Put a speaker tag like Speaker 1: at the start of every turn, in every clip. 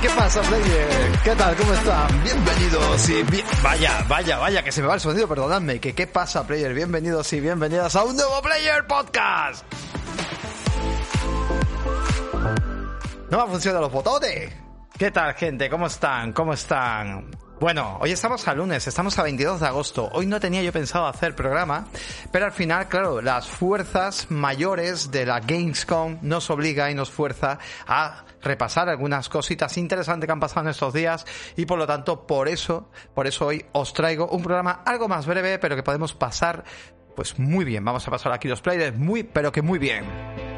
Speaker 1: ¿qué pasa, player? ¿Qué tal? ¿Cómo están? Bienvenidos y bien... Vaya, vaya, vaya, que se me va el sonido, perdonadme. Que ¿Qué pasa, player? Bienvenidos y bienvenidas a un nuevo Player Podcast. No me funcionan los botones. ¿Qué tal, gente? ¿Cómo están? ¿Cómo están? Bueno, hoy estamos a lunes, estamos a 22 de agosto. Hoy no tenía yo pensado hacer programa, pero al final, claro, las fuerzas mayores de la Gamescom nos obliga y nos fuerza a repasar algunas cositas interesantes que han pasado en estos días y por lo tanto, por eso, por eso hoy os traigo un programa algo más breve, pero que podemos pasar pues muy bien. Vamos a pasar aquí los players muy, pero que muy bien.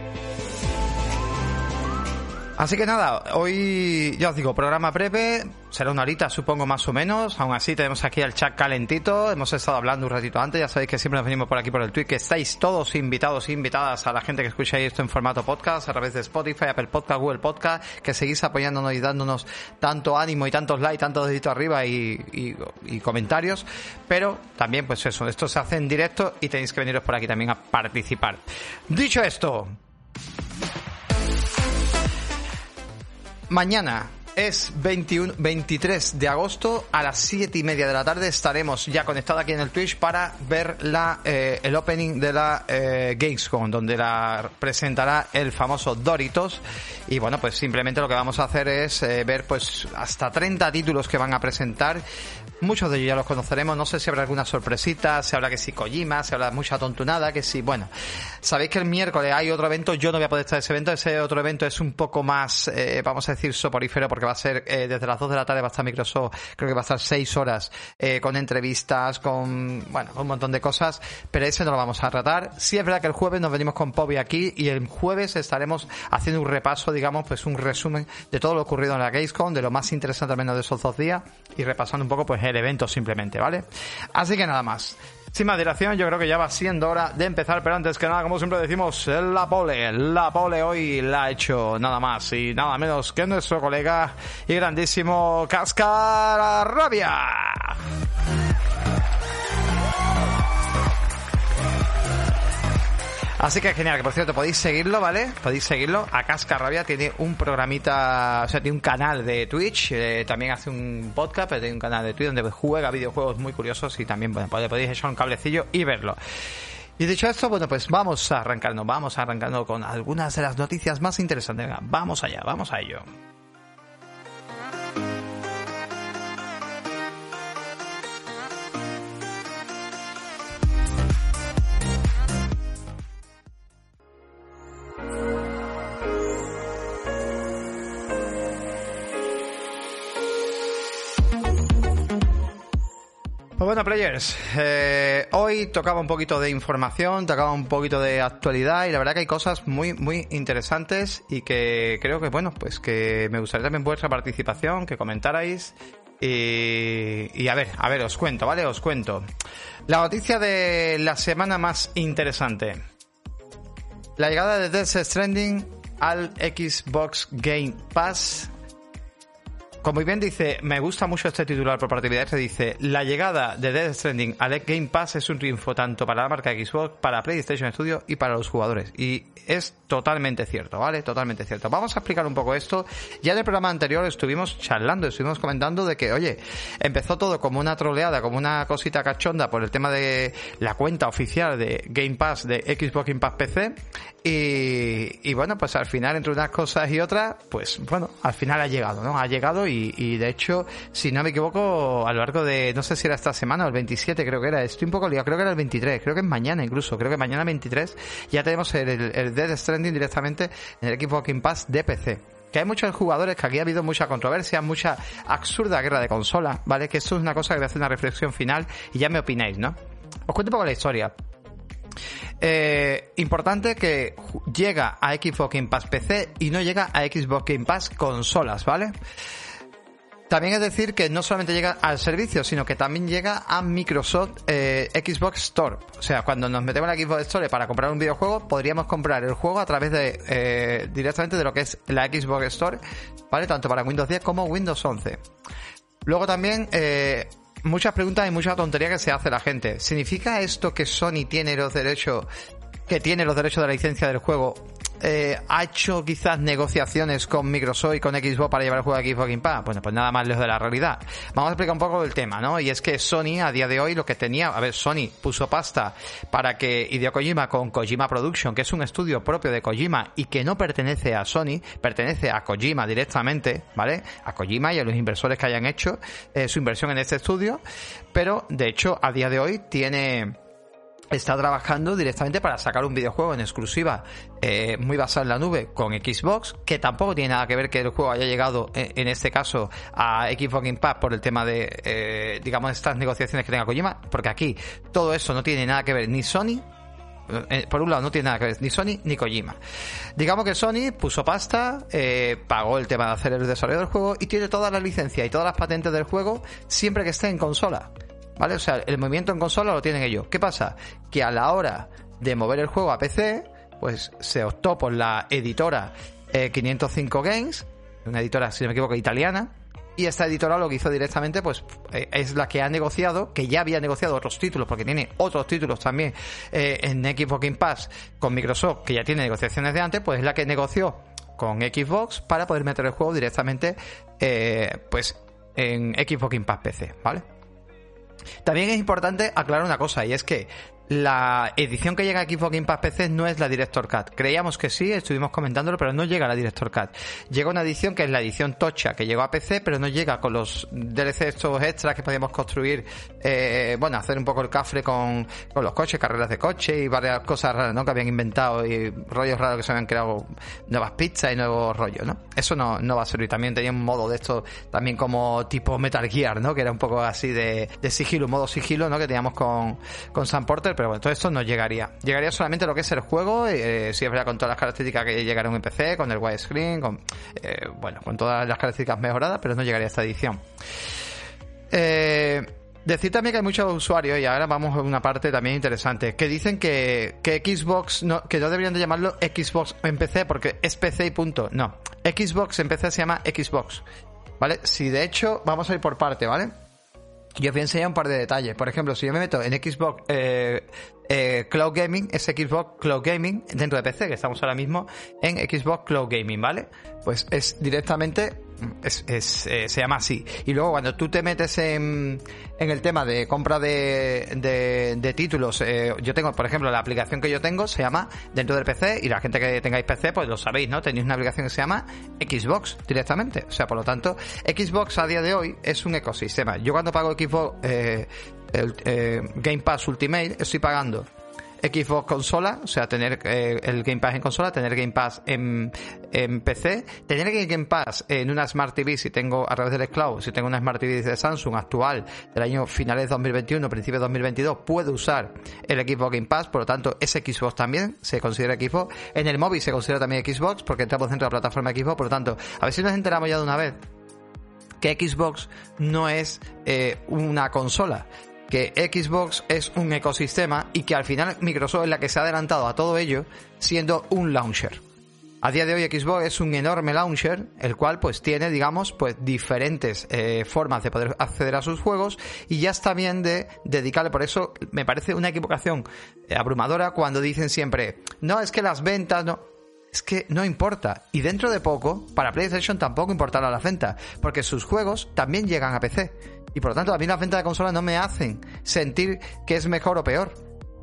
Speaker 1: Así que nada, hoy ya os digo, programa breve, será una horita supongo más o menos, aún así tenemos aquí el chat calentito, hemos estado hablando un ratito antes, ya sabéis que siempre nos venimos por aquí por el tweet, que estáis todos invitados e invitadas a la gente que escucha esto en formato podcast, a través de Spotify, Apple Podcast, Google Podcast, que seguís apoyándonos y dándonos tanto ánimo y tantos likes, tantos deditos arriba y, y, y comentarios, pero también pues eso, esto se hace en directo y tenéis que veniros por aquí también a participar. Dicho esto, Mañana es 21, 23 de agosto a las 7 y media de la tarde. Estaremos ya conectados aquí en el Twitch para ver la, eh, el opening de la eh, Gamescom donde la presentará el famoso Doritos. Y bueno pues simplemente lo que vamos a hacer es eh, ver pues hasta 30 títulos que van a presentar Muchos de ellos ya los conoceremos, no sé si habrá alguna sorpresita, se habla que si Kojima, se habla mucha tontunada, que si, bueno, sabéis que el miércoles hay otro evento, yo no voy a poder estar en ese evento, ese otro evento es un poco más, eh, vamos a decir, soporífero, porque va a ser eh, desde las 2 de la tarde va a estar Microsoft, creo que va a estar 6 horas, eh, con entrevistas, con, bueno, un montón de cosas, pero ese no lo vamos a tratar. Sí es verdad que el jueves nos venimos con Pobi aquí y el jueves estaremos haciendo un repaso, digamos, pues un resumen de todo lo ocurrido en la Gamescom, de lo más interesante al menos de esos dos días y repasando un poco pues el evento simplemente, ¿vale? Así que nada más. Sin más dilación, yo creo que ya va siendo hora de empezar, pero antes que nada, como siempre decimos, la pole, la pole hoy la ha hecho nada más y nada menos que nuestro colega y grandísimo Cascarrabia. Así que genial, que por cierto podéis seguirlo, ¿vale? Podéis seguirlo. A Cascarrabia tiene un programita, o sea, tiene un canal de Twitch, eh, también hace un podcast, pero tiene un canal de Twitch donde juega videojuegos muy curiosos y también, bueno, podéis echar un cablecillo y verlo. Y dicho esto, bueno, pues vamos a arrancarnos, vamos a arrancarnos con algunas de las noticias más interesantes. Vamos allá, vamos a ello. Bueno, players, eh, hoy tocaba un poquito de información, tocaba un poquito de actualidad y la verdad que hay cosas muy, muy interesantes y que creo que, bueno, pues que me gustaría también vuestra participación, que comentarais y, y a ver, a ver, os cuento, ¿vale? Os cuento. La noticia de la semana más interesante. La llegada de Death Stranding al Xbox Game Pass como bien dice, me gusta mucho este titular por parte de que dice, la llegada de Death Stranding al Game Pass es un triunfo tanto para la marca Xbox, para PlayStation Studio y para los jugadores. Y es totalmente cierto, ¿vale? Totalmente cierto. Vamos a explicar un poco esto. Ya en el programa anterior estuvimos charlando, estuvimos comentando de que, oye, empezó todo como una troleada, como una cosita cachonda por el tema de la cuenta oficial de Game Pass de Xbox Game Pass PC. Y, y bueno, pues al final, entre unas cosas y otras, pues bueno, al final ha llegado, ¿no? Ha llegado y, y de hecho, si no me equivoco, a lo largo de, no sé si era esta semana o el 27 creo que era, estoy un poco liado, creo que era el 23, creo que es mañana incluso, creo que mañana 23 ya tenemos el, el Dead Stranding directamente en el equipo Game Pass de PC. que hay muchos jugadores que aquí ha habido mucha controversia, mucha absurda guerra de consola, ¿vale? Que eso es una cosa que voy a hacer una reflexión final y ya me opináis, ¿no? Os cuento un poco la historia. Eh, importante que llega a Xbox Game Pass PC y no llega a Xbox Game Pass consolas, ¿vale? También es decir que no solamente llega al servicio, sino que también llega a Microsoft eh, Xbox Store. O sea, cuando nos metemos en la Xbox Store para comprar un videojuego, podríamos comprar el juego a través de eh, directamente de lo que es la Xbox Store, ¿vale? Tanto para Windows 10 como Windows 11. Luego también eh, muchas preguntas y mucha tontería que se hace la gente. ¿Significa esto que Sony tiene los derechos que tiene los derechos de la licencia del juego eh, ha hecho quizás negociaciones con Microsoft y con Xbox para llevar el juego a Xbox Game Pass. Bueno, pues nada más lejos de la realidad. Vamos a explicar un poco el tema, ¿no? Y es que Sony a día de hoy lo que tenía, a ver, Sony puso pasta para que Hideo Kojima con Kojima Production, que es un estudio propio de Kojima y que no pertenece a Sony, pertenece a Kojima directamente, ¿vale? A Kojima y a los inversores que hayan hecho eh, su inversión en este estudio, pero de hecho a día de hoy tiene está trabajando directamente para sacar un videojuego en exclusiva eh, muy basado en la nube con Xbox, que tampoco tiene nada que ver que el juego haya llegado eh, en, este caso a Xbox Pass por el tema de, eh, digamos, estas negociaciones que tenga Kojima, porque aquí todo eso no tiene nada que ver ni Sony por un lado no tiene nada que ver ni Sony ni Kojima. Digamos que Sony puso pasta, pagó el tema de hacer el desarrollo del juego y tiene todas las licencias y todas las patentes del juego siempre que esté en consola. ¿Vale? O sea, el movimiento en consola lo tienen ellos. ¿Qué pasa? Que a la hora de mover el juego a PC, pues se optó por la editora 505 eh, Games, una editora, si no me equivoco, italiana, y esta editora lo que hizo directamente, pues eh, es la que ha negociado, que ya había negociado otros títulos, porque tiene otros títulos también eh, en Xbox Game Pass con Microsoft, que ya tiene negociaciones de antes, pues es la que negoció con Xbox para poder meter el juego directamente, pues en Xbox Game Pass PC, ¿vale? También es importante aclarar una cosa, y es que la edición que llega a Xbox Game Pass PC no es la Director Cut. Creíamos que sí, estuvimos comentándolo, pero no llega la Director Cut. Llega una edición que es la edición Tocha, que llegó a PC, pero no llega con los DLC estos extras que podíamos construir, eh, bueno, hacer un poco el cafre con, con los coches, carreras de coche y varias cosas raras, ¿no? Que habían inventado y rollos raros que se habían creado nuevas pizzas y nuevos rollos, ¿no? Eso no, no va a servir. También tenía un modo de esto, también como tipo Metal Gear, ¿no? Que era un poco así de, de sigilo, un modo sigilo, ¿no? Que teníamos con, con Sam Porter, pero bueno, todo esto no llegaría. Llegaría solamente lo que es el juego, eh, si es verdad, con todas las características que llegaron en PC, con el widescreen, con, eh, bueno, con todas las características mejoradas, pero no llegaría a esta edición. Eh, Decir también que hay muchos usuarios, y ahora vamos a una parte también interesante, que dicen que, que Xbox, no, que no deberían de llamarlo Xbox en PC porque es PC y punto. No, Xbox en PC se llama Xbox. ¿Vale? Si de hecho, vamos a ir por parte, ¿vale? Yo os voy a enseñar un par de detalles. Por ejemplo, si yo me meto en Xbox eh, eh, Cloud Gaming, es Xbox Cloud Gaming dentro de PC, que estamos ahora mismo en Xbox Cloud Gaming, ¿vale? Pues es directamente es, es, eh, se llama así. Y luego cuando tú te metes en, en el tema de compra de, de, títulos, eh, yo tengo, por ejemplo, la aplicación que yo tengo se llama dentro del PC y la gente que tengáis PC, pues lo sabéis, ¿no? Tenéis una aplicación que se llama Xbox directamente. O sea, por lo tanto, Xbox a día de hoy es un ecosistema. Yo cuando pago Xbox eh, el, Game Pass Ultimate estoy pagando Xbox consola, o sea, tener eh, el Game Pass en consola, tener Game Pass en, PC, tener Game Pass en una Smart TV si tengo a través del Cloud, si tengo una Smart TV de Samsung actual del año finales de 2021, principios de 2022, puedo usar el Xbox Game Pass, por lo tanto, ese Xbox también se considera Xbox. En el móvil se considera también Xbox porque estamos dentro de la plataforma Xbox, por lo tanto, a ver si nos enteramos ya de una vez que Xbox no es eh, una consola, que Xbox es un ecosistema y que al final Microsoft es la que se ha adelantado a todo ello siendo un launcher. A día de hoy Xbox es un enorme launcher, el cual pues tiene, digamos, pues diferentes eh, formas de poder acceder a sus juegos y ya está bien de dedicarle, por eso me parece una equivocación abrumadora cuando dicen siempre, no, es que las ventas, no, es que no importa. Y dentro de poco, para PlayStation tampoco importará la venta, porque sus juegos también llegan a PC. Y por lo tanto, a mí las ventas de consolas no me hacen sentir que es mejor o peor.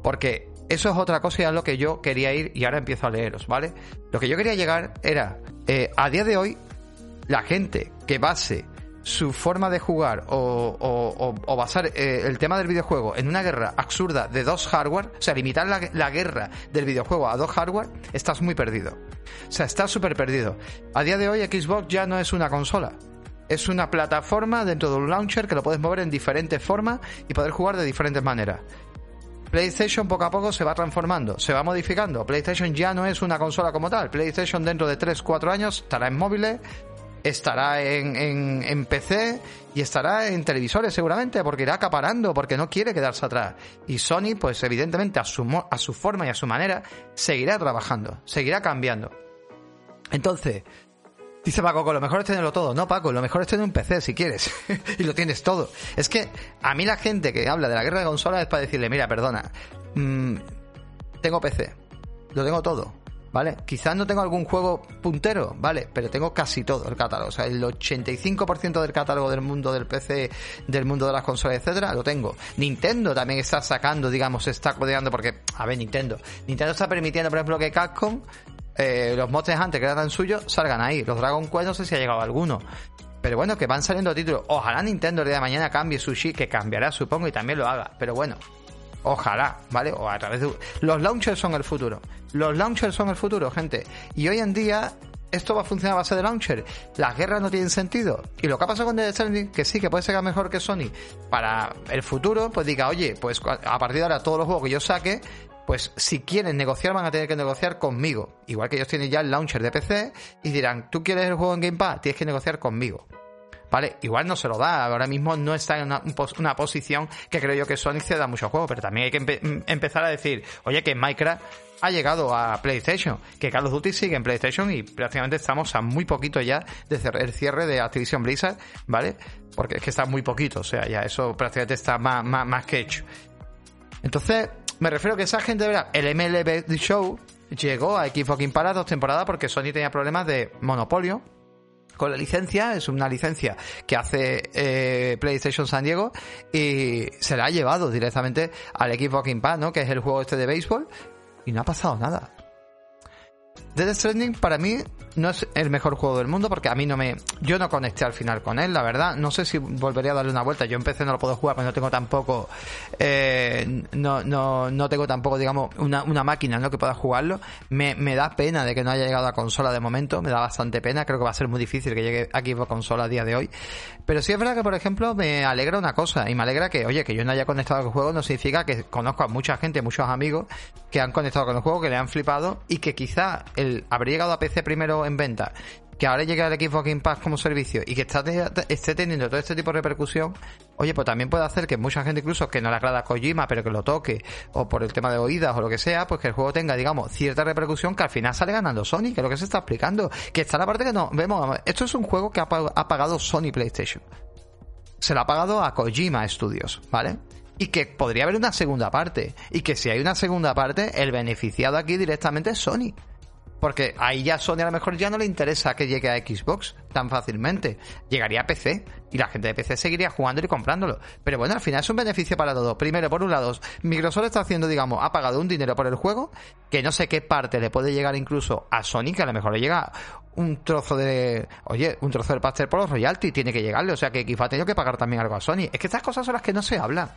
Speaker 1: Porque eso es otra cosa y es lo que yo quería ir y ahora empiezo a leeros, ¿vale? Lo que yo quería llegar era, eh, a día de hoy, la gente que base su forma de jugar o, basar eh, el tema del videojuego en una guerra absurda de dos hardware, o sea, limitar la, la guerra del videojuego a dos hardware, estás muy perdido. O sea, está súper perdido. A día de hoy Xbox ya no es una consola. Es una plataforma dentro de un launcher que lo puedes mover en diferentes formas y poder jugar de diferentes maneras. PlayStation poco a poco se va transformando, se va modificando. PlayStation ya no es una consola como tal. PlayStation dentro de 3-4 años estará en móviles, estará en, en, PC y estará en televisores seguramente, porque irá acaparando, porque no quiere quedarse atrás. Y Sony, pues evidentemente a su, a su forma y a su manera, seguirá trabajando, seguirá cambiando. Entonces, Dice Paco, lo mejor es tenerlo todo. No, Paco, lo mejor es tener un PC si quieres. y lo tienes todo. Es que a mí la gente que habla de la guerra de consolas es para decirle, mira, perdona, mm, tengo PC, lo tengo todo. ¿Vale? Quizás no tengo algún juego puntero, ¿vale? Pero tengo casi todo el catálogo. O sea, el 85% del catálogo del mundo del PC, del mundo de las consolas, etcétera, lo tengo. Nintendo también está sacando, digamos, está codeando, porque, a ver, Nintendo. Nintendo está permitiendo, por ejemplo, que Capcom eh, los Monster Hunter que eran suyos salgan ahí. Los Dragon Quest no sé si ha llegado alguno. Pero bueno, que van saliendo títulos. Ojalá Nintendo el día de mañana cambie su chip, que cambiará, supongo, y también lo haga. Pero bueno, ojalá, ¿vale? O a través de... Los launchers son el futuro. Los launchers son el futuro, gente. Y hoy en día esto va a funcionar a base de launcher. Las guerras no tienen sentido. Y lo que ha pasado con Dead Stranding, que sí, que puede ser mejor que Sony para el futuro, pues diga, oye, pues a partir de ahora todos los juegos que yo saque pues si quieren negociar van a tener que negociar conmigo. Igual que ellos tienen ya el launcher de PC y dirán, ¿tú quieres el juego en Game Pass? Tienes que negociar conmigo. ¿Vale? Igual no se lo da, ahora mismo no está en una, posición que creo yo que Sony se da mucho juego, pero también hay que mm, empezar a decir, oye, que Minecraft ha llegado a PlayStation, que Call of Duty sigue en PlayStation y prácticamente estamos a muy poquito ya de el cierre de Activision Blizzard, ¿vale? Porque es que está muy poquito, o sea, ya eso prácticamente está más, más que hecho. Entonces, me refiero a que esa gente, de verdad, el MLB Show llegó a Xbox para dos temporadas porque Sony tenía problemas de monopolio con la licencia, es una licencia que hace eh, PlayStation San Diego y se la ha llevado directamente al Xbox Game Pass, ¿no? Que es el juego este de béisbol y no ha pasado nada. Dead Stranding para mí no es el mejor juego del mundo porque a mí no me. Yo no conecté al final con él, la verdad. No sé si volvería a darle una vuelta. Yo empecé, no lo puedo jugar, pero no tengo tampoco. Eh, no, no, no tengo tampoco, digamos, una, una máquina ¿no? que pueda jugarlo. Me, da pena de que no haya llegado a consola de momento. Me da bastante pena. Creo que va a ser muy difícil que llegue aquí por consola a día de hoy. Pero sí es verdad que, por ejemplo, me alegra una cosa. Y me alegra que, oye, que yo no haya conectado con el juego no significa que conozco a mucha gente, muchos amigos que han conectado con el juego, que le han flipado y que quizá el haber llegado a PC primero en venta, que ahora llegue al equipo Game Pass como servicio y que está, esté teniendo todo este tipo de repercusión, oye, pues también puede hacer que mucha gente incluso que no le agrada Kojima, pero que lo toque, o por el tema de oídas o lo que sea, pues que el juego tenga, digamos, cierta repercusión que al final sale ganando Sony, que es lo que se está explicando. Que está la parte que no, vemos, esto es un juego que ha, ha pagado Sony PlayStation. Se lo ha pagado a Kojima Studios, ¿vale? y que podría haber una segunda parte. Y que si hay una segunda parte, el beneficiado aquí directamente es Sony. Porque ahí ya Sony a lo mejor ya no le interesa que llegue a Xbox tan fácilmente. Llegaría a PC y la gente de PC seguiría jugando y comprándolo. Pero bueno, al final es un beneficio para todos. Primero, por un lado, Microsoft está haciendo, digamos, ha pagado un dinero por el juego que no sé qué parte le puede llegar incluso a Sony, que a lo mejor le llega un trozo de, oye, un trozo del pastel por los royalties, tiene que llegarle. O sea que Xbox ha tenido que pagar también algo a Sony. Es que estas cosas son las que no se hablan.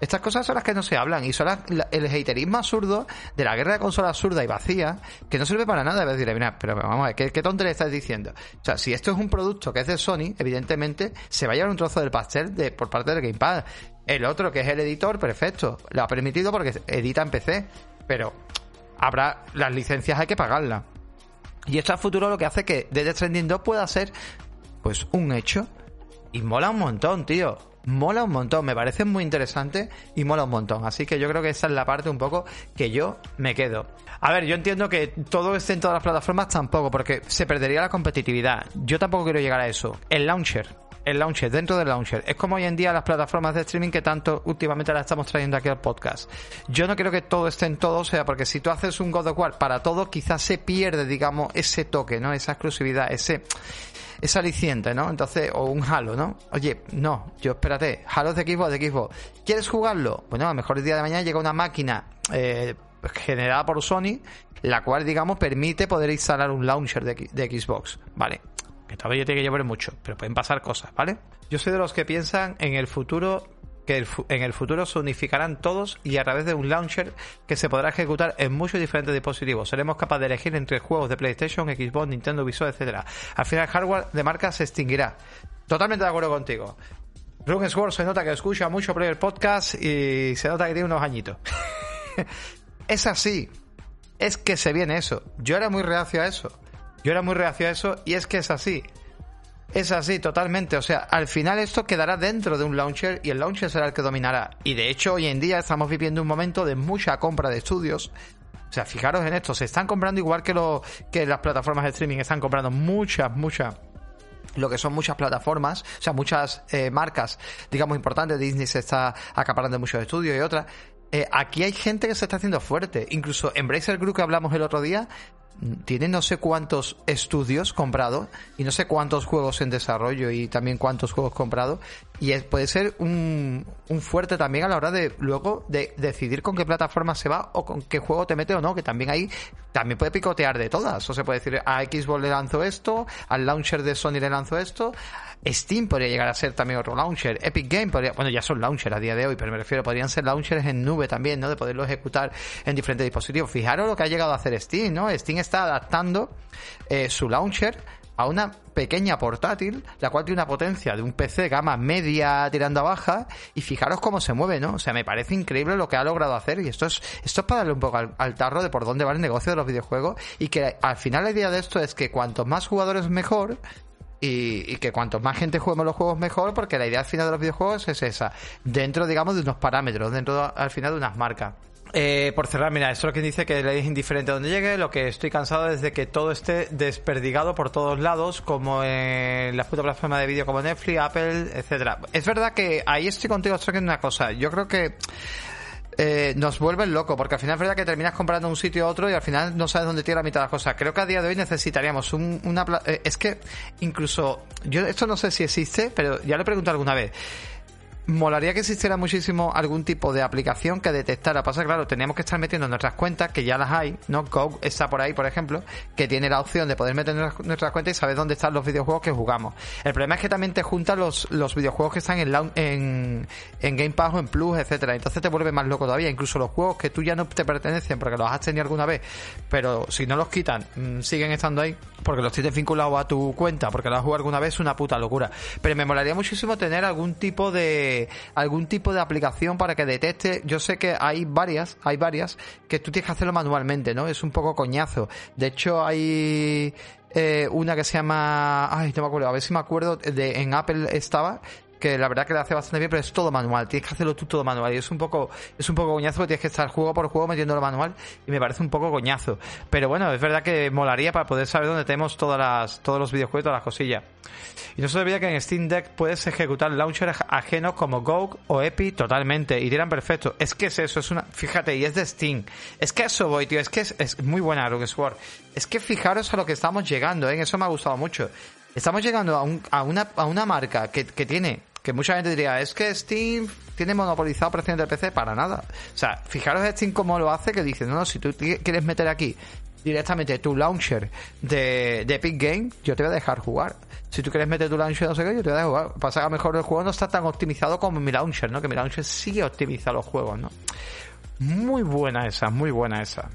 Speaker 1: Estas cosas son las que no se hablan y son el haterismo absurdo de la guerra de consola absurda y vacía que no sirve para nada. Es decir, mira, pero vamos a ver, ¿qué, qué tontería estás diciendo? O sea, si esto es un producto que es de Sony, evidentemente se va a llevar un trozo del pastel por parte del Gamepad. El otro, que es el editor, perfecto. Lo ha permitido porque edita en PC. Pero habrá las licencias hay que pagarlas. Y esto a futuro lo que hace que Dead Stranding 2 pueda ser pues un hecho. Y mola un montón, tío mola un montón, me parece muy interesante y mola un montón. Así que yo creo que esa es la parte un poco que yo me quedo. A ver, yo entiendo que todo esté en todas las plataformas tampoco, porque se perdería la competitividad. Yo tampoco quiero llegar a eso. El launcher, el launcher, dentro del launcher. Es como hoy en día las plataformas de streaming que tanto últimamente las estamos trayendo aquí al podcast. Yo no quiero que todo esté en todo, o sea, porque si tú haces un God of War para todo, quizás se pierde, digamos, ese toque, ¿no? Esa exclusividad, ese es aliciente, ¿no? Entonces, o un Halo, ¿no? Oye, no, yo espérate, Halo de Xbox, de Xbox. ¿Quieres jugarlo? Bueno, a lo mejor el día de mañana llega una máquina eh, generada por Sony, la cual, digamos, permite poder instalar un launcher de, de Xbox, ¿vale? Que todavía tiene que llevar mucho, pero pueden pasar cosas, ¿vale? Yo soy de los que piensan en el futuro que en el futuro se unificarán todos y a través de un launcher que se podrá ejecutar en muchos diferentes dispositivos. Seremos capaces de elegir entre juegos de PlayStation, Xbox, Nintendo, Visual, etcétera. Al final el hardware de marca se extinguirá. Totalmente de acuerdo contigo. Rune Sword se nota que escucha mucho el podcast y se nota que tiene unos añitos. es así. Es que se viene eso. Yo era muy reacio a eso. Yo era muy reacio a eso y es que es así. Es así, totalmente. O sea, al final esto quedará dentro de un launcher y el launcher será el que dominará. Y de hecho, hoy en día estamos viviendo un momento de mucha compra de estudios. O sea, fijaros en esto, se están comprando igual que, lo, que las plataformas de streaming están comprando muchas, muchas lo que son muchas plataformas, o sea, muchas eh, marcas, digamos, importantes. Disney se está acaparando muchos estudios y otras. Eh, aquí hay gente que se está haciendo fuerte. Incluso Embracer Group que hablamos el otro día tiene no sé cuántos estudios comprados y no sé cuántos juegos en desarrollo y también cuántos juegos comprados y puede ser un, un, fuerte también a la hora de luego de decidir con qué plataforma se va o con qué juego te mete o no, que también ahí también puede picotear de todas, o se puede decir a Xbox le lanzo esto, al launcher de Sony le lanzo esto, Steam podría llegar a ser también otro launcher. Epic Game podría, bueno, ya son launchers a día de hoy, pero me refiero, podrían ser launchers en nube también, ¿no? De poderlo ejecutar en diferentes dispositivos. Fijaros lo que ha llegado a hacer Steam, ¿no? Steam está adaptando eh, su launcher a una pequeña portátil, la cual tiene una potencia de un PC gama media tirando a baja, y fijaros cómo se mueve, ¿no? O sea, me parece increíble lo que ha logrado hacer, y esto es, esto es para darle un poco al, al tarro de por dónde va el negocio de los videojuegos, y que al final la idea de esto es que cuantos más jugadores mejor, y, que cuanto más gente juguemos los juegos mejor, porque la idea al final de los videojuegos es esa, dentro, digamos, de unos parámetros, dentro al final de unas marcas. Eh, por cerrar, mira, esto es lo que dice que le es indiferente a donde llegue. Lo que estoy cansado es de que todo esté desperdigado por todos lados, como en las putas plataformas de vídeo como Netflix, Apple, etcétera. Es verdad que ahí estoy contigo, estoy en una cosa. Yo creo que eh, nos vuelven loco, porque al final es verdad que terminas comprando un sitio a otro y al final no sabes dónde tiene la mitad de las cosas. Creo que a día de hoy necesitaríamos un, una... Eh, es que incluso, yo esto no sé si existe, pero ya lo he preguntado alguna vez molaría que existiera muchísimo algún tipo de aplicación que detectara. Pasa, claro, teníamos que estar metiendo nuestras cuentas, que ya las hay, ¿no? Go está por ahí, por ejemplo, que tiene la opción de poder meter nuestras cuentas y saber dónde están los videojuegos que jugamos. El problema es que también te juntan los, los videojuegos que están en, en, en Game Pass o en Plus, etcétera. Entonces te vuelve más loco todavía. Incluso los juegos que tú ya no te pertenecen porque los has tenido alguna vez, pero si no los quitan, mm, siguen estando ahí porque los tienes vinculados a tu cuenta, porque los has jugado alguna vez, es una puta locura. Pero me molaría muchísimo tener algún tipo de algún tipo de aplicación para que detecte. Yo sé que hay varias, hay varias que tú tienes que hacerlo manualmente, ¿no? Es un poco coñazo. De hecho, hay eh, una que se llama, ay, no me acuerdo, a ver si me acuerdo, de en Apple estaba que la verdad que lo hace bastante bien, pero es todo manual, tienes que hacerlo tú todo manual y es un poco es un poco coñazo tienes que estar juego por juego metiéndolo manual y me parece un poco coñazo. Pero bueno, es verdad que molaría para poder saber dónde tenemos todas las todos los videojuegos, todas las cosillas. Y no se olvida que en Steam Deck puedes ejecutar launchers ajenos como GOG o Epi totalmente y dirán perfecto. Es que es eso, es una fíjate, y es de Steam. Es que eso voy, tío, es que es, muy buena Rogue Sword. Es que fijaros a lo que estamos llegando, ¿eh? eso me ha gustado mucho. Estamos llegando a, un, a, una, a una marca que, que tiene que mucha gente diría, es que Steam tiene monopolizado presión del PC, para nada. O sea, fijaros Steam cómo lo hace, que dice, no, no, si tú quieres meter aquí directamente tu launcher de, de Epic Game, yo te voy a dejar jugar. Si tú quieres meter tu launcher no sé qué, yo te voy a dejar jugar. Pasa que a lo mejor el juego no está tan optimizado como mi launcher, ¿no? Que mi launcher sí optimiza los juegos, ¿no? Muy buena esa, muy buena esa.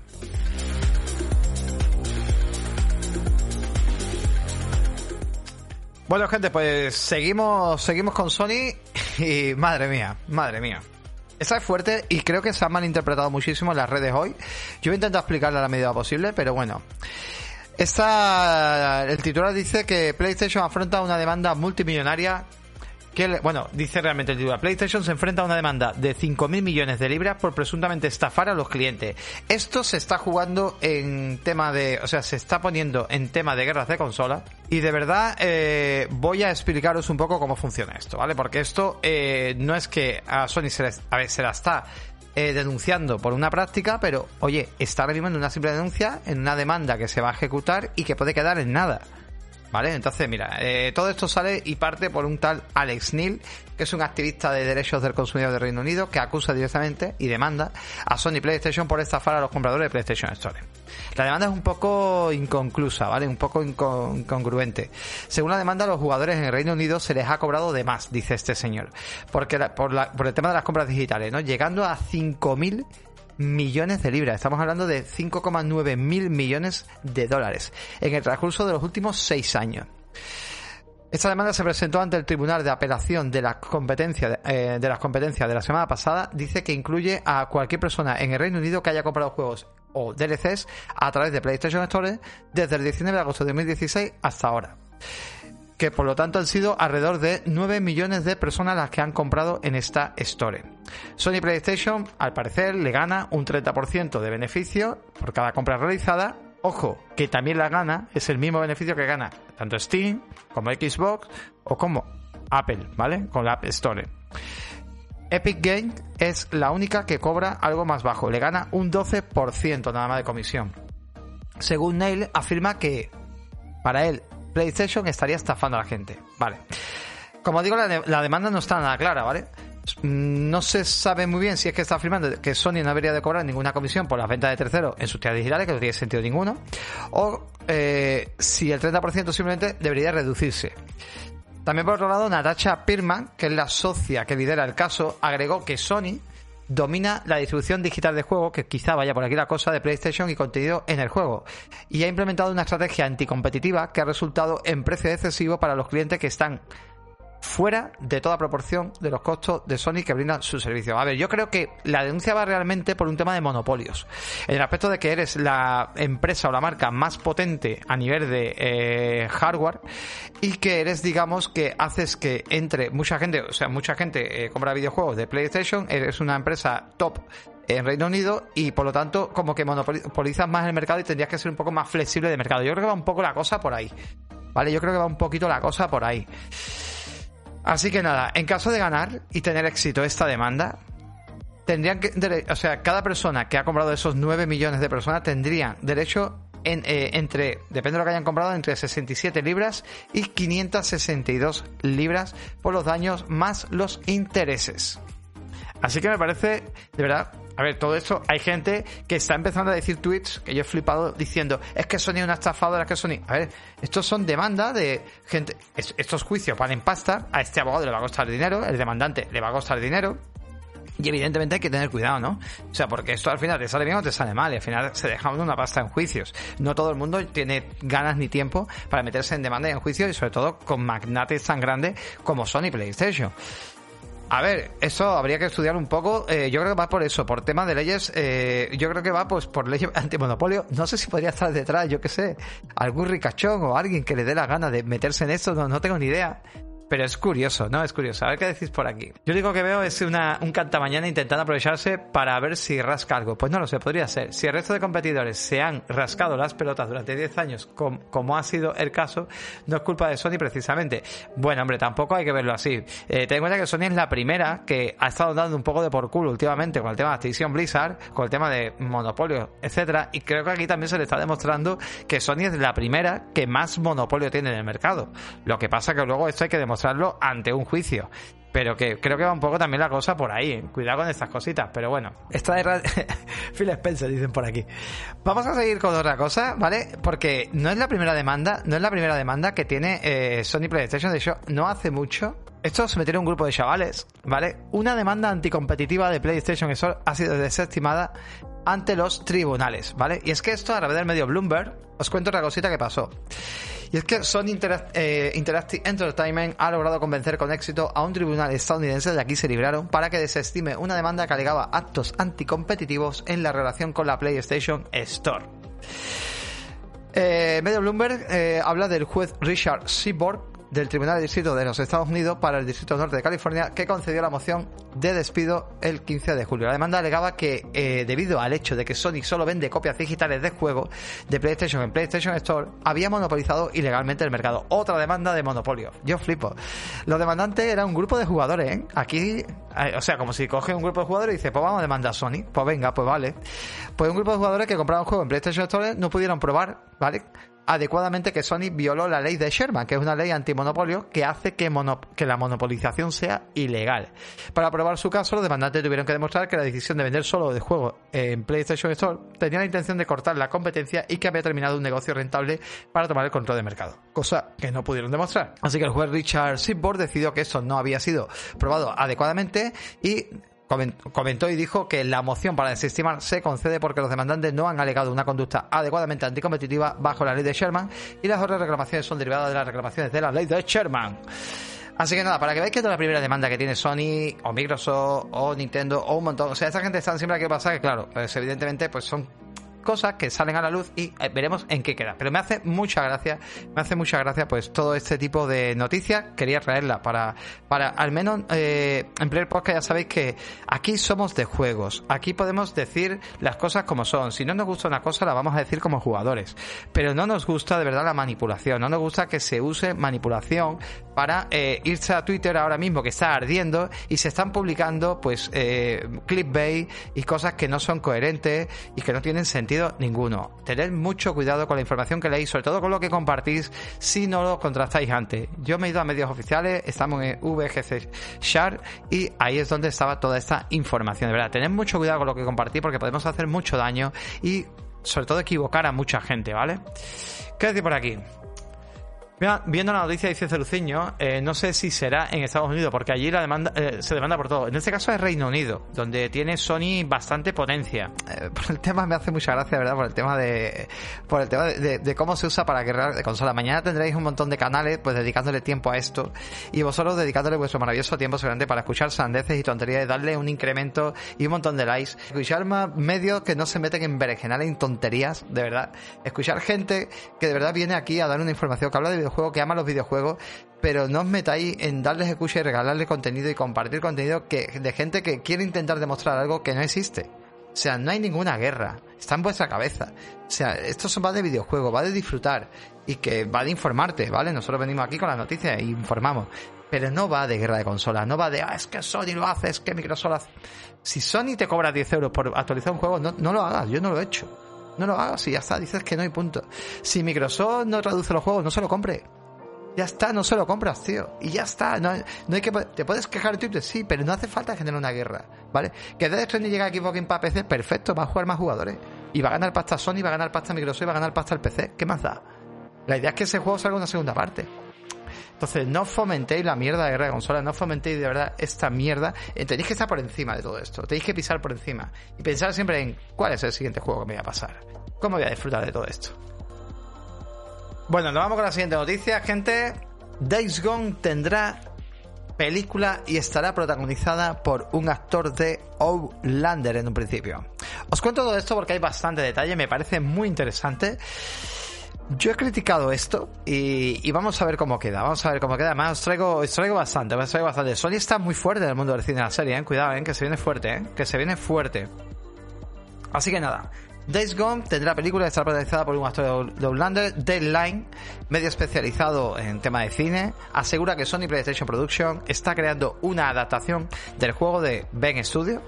Speaker 1: Bueno, gente, pues seguimos, seguimos con Sony y madre mía, madre mía. Esa es fuerte y creo que se ha malinterpretado muchísimo en las redes hoy. Yo intentar explicarla a la medida posible, pero bueno. Esta, el titular dice que PlayStation afronta una demanda multimillonaria bueno, dice realmente el titular, PlayStation se enfrenta a una demanda de 5.000 millones de libras por presuntamente estafar a los clientes. Esto se está jugando en tema de, o sea, se está poniendo en tema de guerras de consola y de verdad eh, voy a explicaros un poco cómo funciona esto, ¿vale? Porque esto eh, no es que a Sony se, la está eh, denunciando por una práctica, pero oye, está mismo una simple denuncia, en una demanda que se va a ejecutar y que puede quedar en nada. ¿Vale? Entonces, mira, eh, todo esto sale y parte por un tal Alex Neil, que es un activista de derechos del consumidor de Reino Unido, que acusa directamente y demanda a Sony PlayStation por estafar a los compradores de PlayStation Store. La demanda es un poco inconclusa, ¿vale? Un poco incongruente. Según la demanda, los jugadores en el Reino Unido se les ha cobrado de más, dice este señor. Porque por, por el tema de las compras digitales, ¿no? Llegando a 5.000 millones de libras. Estamos hablando de 5,9 mil millones de dólares en el transcurso de los últimos seis años. Esta demanda se presentó ante el Tribunal de Apelación de las Competencias eh, de las competencias de la semana pasada. Dice que incluye a cualquier persona en el Reino Unido que haya comprado juegos o DLCs a través de PlayStation Store desde el 19 de agosto de 2016 hasta ahora. Que por lo tanto han sido alrededor de 9 millones de personas las que han comprado en esta Store. Sony PlayStation, al parecer, le gana un 30% de beneficio por cada compra realizada Ojo, que también la gana es el mismo beneficio que gana tanto Steam como Xbox o como Apple, ¿vale? Con la App Store. Epic Games es la única que cobra algo más bajo, le gana un 12% nada más de comisión. Según Neil, afirma que para él PlayStation estaría estafando a la gente, ¿vale? Como digo, la, demanda no está nada clara, ¿vale? no se sabe muy bien si es que está afirmando que Sony no debería de cobrar ninguna comisión por las ventas de terceros en sus tiendas digitales, que no tiene sentido ninguno, o eh, si el 30% simplemente debería reducirse. También por otro lado, Natacha Pirman, que es la socia que lidera el caso, agregó que Sony domina la distribución digital de juegos, que quizá vaya por aquí la cosa, de PlayStation y contenido en el juego. Y ha implementado una estrategia anticompetitiva que ha resultado en precio excesivo para los clientes que están fuera de toda proporción de los costos de Sony que brindan su servicio. A ver, yo creo que la denuncia va realmente por un tema de monopolios. En el aspecto de que eres la empresa o la marca más potente a nivel de eh, hardware y que eres, digamos, que haces que entre mucha gente, o sea, mucha gente eh, compra videojuegos de PlayStation, eres una empresa top en Reino Unido y por lo tanto como que monopolizas más el mercado y tendrías que ser un poco más flexible de mercado. Yo creo que va un poco la cosa por ahí. ¿Vale? Yo creo que va un poquito la cosa por ahí. Así que nada, en caso de ganar y tener éxito esta demanda, tendrían que, o sea, cada persona que ha comprado esos 9 millones de personas tendrían derecho eh, entre, depende de lo que hayan comprado, entre 67 libras y 562 libras por los daños más los intereses. Así que me parece, de verdad, a ver, todo esto, hay gente que está empezando a decir tweets que yo he flipado diciendo, es que Sony es una estafadora, es que Sony. A ver, estos son demandas de gente. Estos juicios valen pasta, a este abogado le va a costar dinero, el demandante le va a costar dinero. Y evidentemente hay que tener cuidado, ¿no? O sea, porque esto al final te sale bien o te sale mal, y al final se deja una pasta en juicios. No todo el mundo tiene ganas ni tiempo para meterse en demanda y en juicio, y sobre todo con magnates tan grandes como Sony PlayStation. A ver, eso habría que estudiar un poco. Eh, yo creo que va por eso, por tema de leyes. Eh, yo creo que va pues por leyes antimonopolio. No sé si podría estar detrás, yo qué sé, algún ricachón o alguien que le dé la gana de meterse en esto. No, no tengo ni idea. Pero es curioso, ¿no? Es curioso. A ver qué decís por aquí. Yo lo único que veo es una, un mañana intentando aprovecharse para ver si rasca algo. Pues no lo sé, podría ser. Si el resto de competidores se han rascado las pelotas durante 10 años, como, ha sido el caso, no es culpa de Sony precisamente. Bueno, hombre, tampoco hay que verlo así. Eh, ten en cuenta que Sony es la primera que ha estado dando un poco de por culo últimamente con el tema de Activision Blizzard, con el tema de monopolio, etcétera. Y creo que aquí también se le está demostrando que Sony es la primera que más monopolio tiene en el mercado. Lo que pasa que luego esto hay que demostrar mostrarlo ante un juicio. Pero que creo que va un poco también la cosa por ahí. Cuidado con estas cositas. Pero bueno, esta de Phil Spencer, dicen por aquí. Vamos a seguir con otra cosa, ¿vale? Porque no es la primera demanda, no es la primera demanda que tiene eh, Sony PlayStation. De hecho, no hace mucho esto se metió un grupo de chavales, ¿vale? Una demanda anticompetitiva de PlayStation Store ha sido desestimada ante los tribunales, ¿vale? Y es que esto a través del medio Bloomberg os cuento otra cosita que pasó. Y es que Sony eh, Interactive Entertainment ha logrado convencer con éxito a un tribunal estadounidense de aquí se libraron para que desestime una demanda que alegaba actos anticompetitivos en la relación con la PlayStation Store. Eh, medio Bloomberg eh, habla del juez Richard Seaborg del Tribunal de Distrito de los Estados Unidos para el Distrito Norte de California que concedió la moción de despido el 15 de julio. La demanda alegaba que eh, debido al hecho de que Sony solo vende copias digitales de juegos de PlayStation en PlayStation Store, había monopolizado ilegalmente el mercado. Otra demanda de monopolio. Yo flipo. Los demandantes eran un grupo de jugadores, ¿eh? Aquí, eh, o sea, como si coge un grupo de jugadores y dice, pues vamos a demandar a Sony. Pues venga, pues vale. Pues un grupo de jugadores que compraron juegos en PlayStation Store no pudieron probar, ¿vale? Adecuadamente que Sony violó la ley de Sherman, que es una ley antimonopolio que hace que, la monopolización sea ilegal. Para probar su caso, los demandantes tuvieron que demostrar que la decisión de vender solo de juego en PlayStation Store tenía la intención de cortar la competencia y que había terminado un negocio rentable para tomar el control del mercado, cosa que no pudieron demostrar. Así que el juez Richard Sipboard decidió que eso no había sido probado adecuadamente y comentó y dijo que la moción para desestimar se concede porque los demandantes no han alegado una conducta adecuadamente anticompetitiva bajo la ley de Sherman y las otras reclamaciones son derivadas de las reclamaciones de la ley de Sherman. Así que nada, para que veáis que es la primera demanda que tiene Sony o Microsoft o Nintendo o un montón, o sea, esta gente está siempre aquí pasa que claro, pues evidentemente pues son cosas que salen a la luz y eh, veremos en qué queda. Pero me hace mucha gracia, me hace mucha gracia pues todo este tipo de noticias. Quería traerla para, para al menos eh, en primer podcast ya sabéis que aquí somos de juegos. Aquí podemos decir las cosas como son. Si no nos gusta una cosa la vamos a decir como jugadores. Pero no nos gusta de verdad la manipulación. No nos gusta que se use manipulación para eh, irse a Twitter ahora mismo que está ardiendo y se están publicando pues eh, clickbait y cosas que no son coherentes y que no tienen sentido ninguno. Tened mucho cuidado con la información que leéis, sobre todo con lo que compartís si no lo contrastáis antes. Yo me he ido a medios oficiales, estamos en VGC Share y ahí es donde estaba toda esta información. De verdad, tened mucho cuidado con lo que compartís porque podemos hacer mucho daño y sobre todo equivocar a mucha gente, ¿vale? ¿Qué decir por aquí? Viendo la noticia dice Ceruciño, eh, no sé si será en Estados Unidos, porque allí la demanda eh, se demanda por todo. En este caso es Reino Unido, donde tiene Sony bastante potencia. Eh, por el tema me hace mucha gracia, ¿verdad? Por el tema de por el tema de, cómo se usa para guerrear de consola. Mañana tendréis un montón de canales pues dedicándole tiempo a esto y vosotros dedicándole vuestro maravilloso tiempo seguramente para escuchar sandeces y tonterías darle un incremento y un montón de likes. Escuchar más medios que no se meten en berenjenales en tonterías, de verdad. Escuchar gente que de verdad viene aquí a dar una información que habla de videojuego que ama los videojuegos, pero no os metáis en darles escucha y regalarle contenido y compartir contenido que, de gente que quiere intentar demostrar algo que no existe. O sea, no hay ninguna guerra. Está en vuestra cabeza. O sea, esto va de videojuego, va de disfrutar y que va de informarte, ¿vale? Nosotros venimos aquí con las noticias e informamos. Pero no va de guerra de consolas, no va de, ah, es que Sony lo hace, es que Microsoft lo hace. Si Sony te cobra 10 euros por actualizar un juego, no, no lo hagas, yo no lo he hecho. No lo hagas y ya está, dices que no hay punto. Si Microsoft no traduce los juegos, no se lo compre. Ya está, no se lo compras, tío. Y ya está. No, hay que. Te puedes quejar de Twitter, sí, pero no hace falta generar una guerra, ¿vale? Que Death Stranding llega a Xbox para PC, perfecto, va a jugar más jugadores. Y va a ganar pasta Sony, va a ganar pasta Microsoft y va a ganar pasta el PC. ¿Qué más da? La idea es que ese juego salga una segunda parte. Entonces, no fomentéis la mierda de guerra de consolas, no fomentéis de verdad esta mierda. Eh, tenéis que estar por encima de todo esto, tenéis que pisar por encima. Y pensar siempre en cuál es el siguiente juego que me voy a pasar. ¿Cómo voy a disfrutar de todo esto? Bueno, nos vamos con la siguiente noticia, gente. Days Gone tendrá película y estará protagonizada por un actor de Outlander en un principio. Os cuento todo esto porque hay bastante detalle, me parece muy interesante. Yo he criticado esto y, vamos a ver cómo queda. Vamos a ver cómo queda. Además, os traigo, os traigo bastante, os traigo bastante. Sony está muy fuerte en el mundo del cine y la serie, ¿eh? Cuidado, ¿eh? Que se viene fuerte, ¿eh? Que se viene fuerte. Así que nada, Days Gone tendrá película, estará protagonizada por un actor de Outlander. Deadline, medio especializado en tema de cine, asegura que Sony PlayStation Production está creando una adaptación del juego de Ben Studio,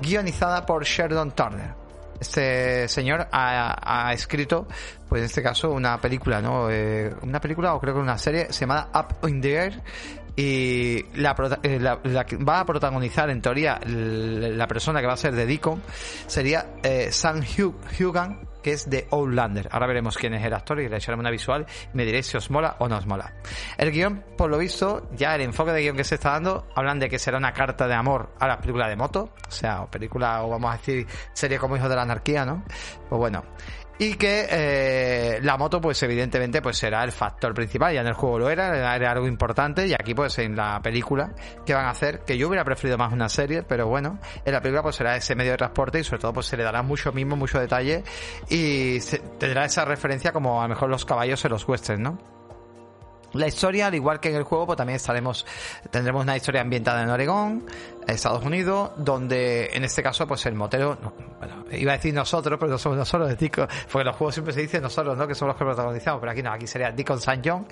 Speaker 1: guionizada por Sheridan Turner. Este señor ha, escrito, pues en este caso, una película, ¿no? Eh, una película o creo que una serie llamada Up in the Air, y la, eh, la, va a protagonizar en teoría la persona que va a ser de Deacon sería eh, Sam Hugan que es de Outlander. Ahora veremos quién es el actor y le echaremos una visual y me diréis si os mola o no os mola. El guion, por lo visto, ya el enfoque de guion que se está dando, hablan de que será una carta de amor a las películas de moto, o sea, película, o vamos a decir, serie como Hijo de la Anarquía, ¿no? Pues bueno, y que eh, la moto pues evidentemente pues será el factor principal. Ya en el juego lo era era algo importante. Y aquí pues en la película que van a hacer que yo hubiera preferido más una serie pero bueno en la película pues será ese medio de transporte y sobre todo pues se le dará mucho mismo mucho detalle y tendrá esa referencia como a lo mejor los caballos en los westerns no la historia, al igual que en el juego, pues también estaremos, tendremos una historia ambientada en Oregón, Estados Unidos, donde en este caso, pues el motero, bueno, iba a decir nosotros, pero no somos nosotros, Dickon, porque los juegos siempre se dicen nosotros, ¿no? Que somos los que protagonizamos, pero aquí no, aquí sería Deacon St. John,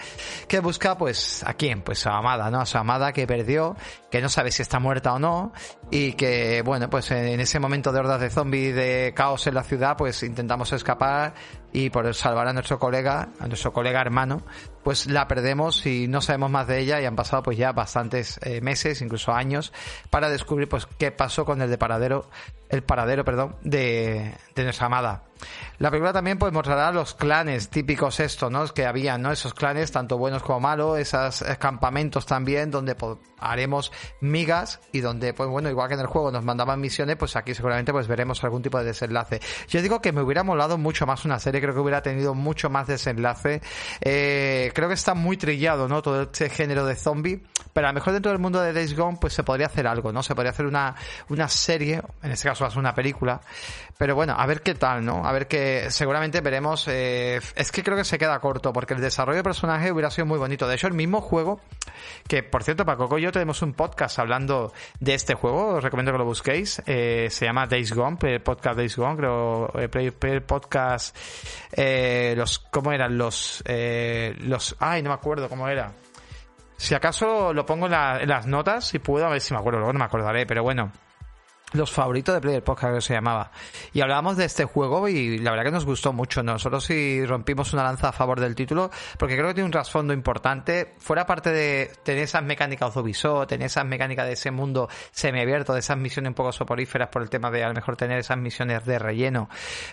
Speaker 1: que busca, pues, ¿a quién? Pues a amada, ¿no? A su amada que perdió, que no sabe si está muerta o no, y que, bueno, pues en ese momento de hordas de zombies, de caos en la ciudad, pues intentamos escapar y por salvar a nuestro colega, a nuestro colega hermano, pues la perdemos y no sabemos más de ella y han pasado pues ya bastantes eh, meses, incluso años, para descubrir pues qué pasó con el de paradero, el paradero, perdón, de, nuestra amada. La película también pues mostrará los clanes típicos esto, ¿no? Que había, ¿no? Esos clanes, tanto buenos como malos, esos campamentos también, donde pues, haremos migas y donde, pues bueno, igual que en el juego nos mandaban misiones, pues aquí seguramente pues veremos algún tipo de desenlace. Yo digo que me hubiera molado mucho más una serie, creo que hubiera tenido mucho más desenlace. Eh, creo que está muy trillado, ¿no? Todo este género de zombie, pero a lo mejor dentro del mundo de Days Gone pues se podría hacer algo, ¿no? Se podría hacer una, una serie, en este caso ser una película, pero bueno, a ver qué tal, ¿no? A ver qué, seguramente veremos, eh, es que creo que se queda corto, porque el desarrollo de personaje hubiera sido muy bonito. De hecho, el mismo juego, que por cierto, para Coco y yo tenemos un podcast hablando de este juego, os recomiendo que lo busquéis, eh, se llama Days Gone, el podcast Days Gone, creo, el podcast, eh, los, ¿cómo eran? Los, eh, los, ay, no me acuerdo cómo era. Si acaso lo pongo en, en las notas, si puedo, a ver si me acuerdo, luego no me acordaré, pero bueno los favoritos de Player Podcast que se llamaba. Y hablábamos de este juego y la verdad que nos gustó mucho. Nosotros sí rompimos una lanza a favor del título porque creo que tiene un trasfondo importante. Fuera parte de tener esas mecánicas Ubisoft, tener esas mecánicas de ese mundo semiabierto, de esas misiones un poco soporíferas por el tema de a lo mejor tener esas misiones de relleno.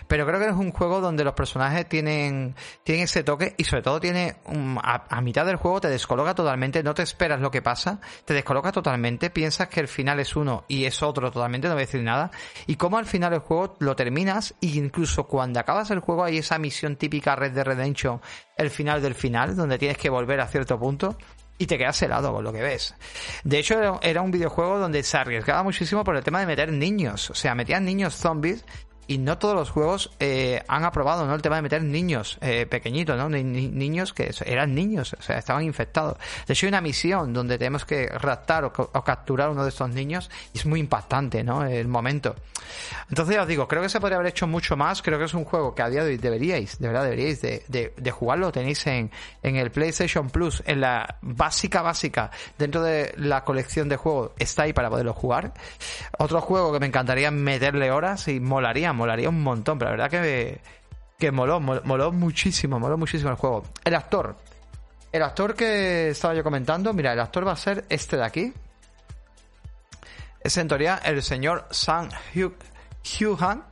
Speaker 1: Pero creo que es un juego donde los personajes tienen, tienen ese toque y sobre todo tiene a mitad del juego te descoloca totalmente, no te esperas lo que pasa, te descoloca totalmente, piensas que el final es uno y es otro totalmente no voy a decir nada. Y cómo al final el juego lo terminas e incluso cuando acabas el juego hay esa misión típica Red de Redemption, el final del final, donde tienes que volver a cierto punto y te quedas helado con lo que ves. De hecho, era un videojuego donde se arriesgaba muchísimo por el tema de meter niños. O sea, metían niños zombies y no todos los juegos eh, han aprobado ¿no? el tema de meter niños eh, pequeñitos, ¿no? niños que eran niños, o sea, estaban infectados. De hecho, hay una misión donde tenemos que raptar o, capturar uno de estos niños y es muy impactante, ¿no? El momento. Entonces, ya os digo, creo que se podría haber hecho mucho más. Creo que es un juego que a día de hoy deberíais, de verdad, deberíais de, de, jugarlo. Tenéis en, en el PlayStation Plus, en la básica, básica, dentro de la colección de juegos, está ahí para poderlo jugar. Otro juego que me encantaría meterle horas y molaría molaría un montón, pero la verdad que, que moló, moló, muchísimo, moló muchísimo el juego. El actor. El actor que estaba yo comentando, mira, el actor va a ser este de aquí. Es en teoría el señor Sam Hugh, Han.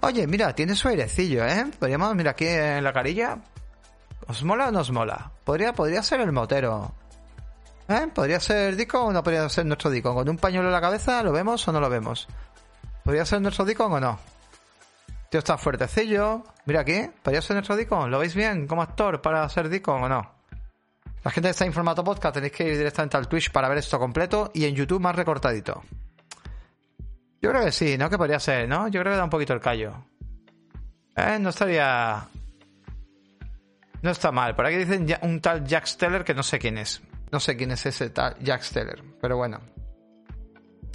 Speaker 1: Oye, mira, tiene su airecillo, ¿eh? Podríamos, mira, aquí en la carilla. ¿Os mola o no os mola? Podría, podría ser el motero. ¿Eh? ¿Podría ser Dico o no podría ser nuestro Dico? ¿Con un pañuelo en la cabeza lo vemos o no lo vemos? ¿Podría ser nuestro Dico o no? Tío, está fuertecillo. Mira aquí, podría ser nuestro Dicon. ¿Lo veis bien como actor para ser Dicon o no? La gente está en formato podcast, tenéis que ir directamente al Twitch para ver esto completo y en YouTube más recortadito. Yo creo que sí, ¿no? Que podría ser, ¿no? Yo creo que da un poquito el callo. ¿Eh? No estaría... No está mal. Por aquí dicen un tal Jack Steller que no sé quién es. No sé quién es ese tal Jack Steller. Pero bueno.